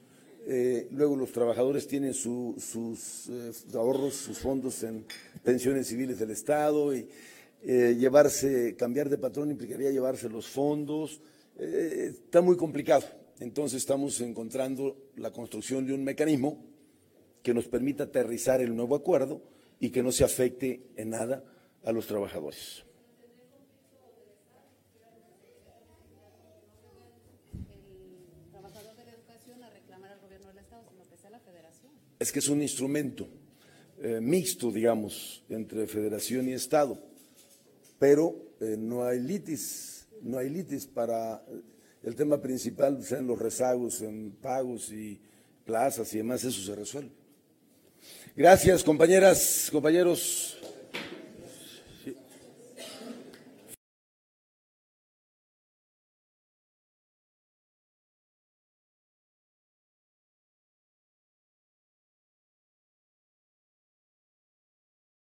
[SPEAKER 1] eh, luego los trabajadores tienen sus eh, ahorros, sus fondos en pensiones civiles del Estado y eh, llevarse, cambiar de patrón implicaría llevarse los fondos. está muy complicado. Entonces estamos encontrando la construcción de un mecanismo que nos permita aterrizar el nuevo acuerdo y que no se afecte en nada a los trabajadores. Es que es un instrumento eh, mixto, digamos, entre federación y Estado, pero eh, no hay litis, no hay litis para el tema principal, sean los rezagos en pagos y plazas y demás, eso se resuelve. Gracias, compañeras, compañeros.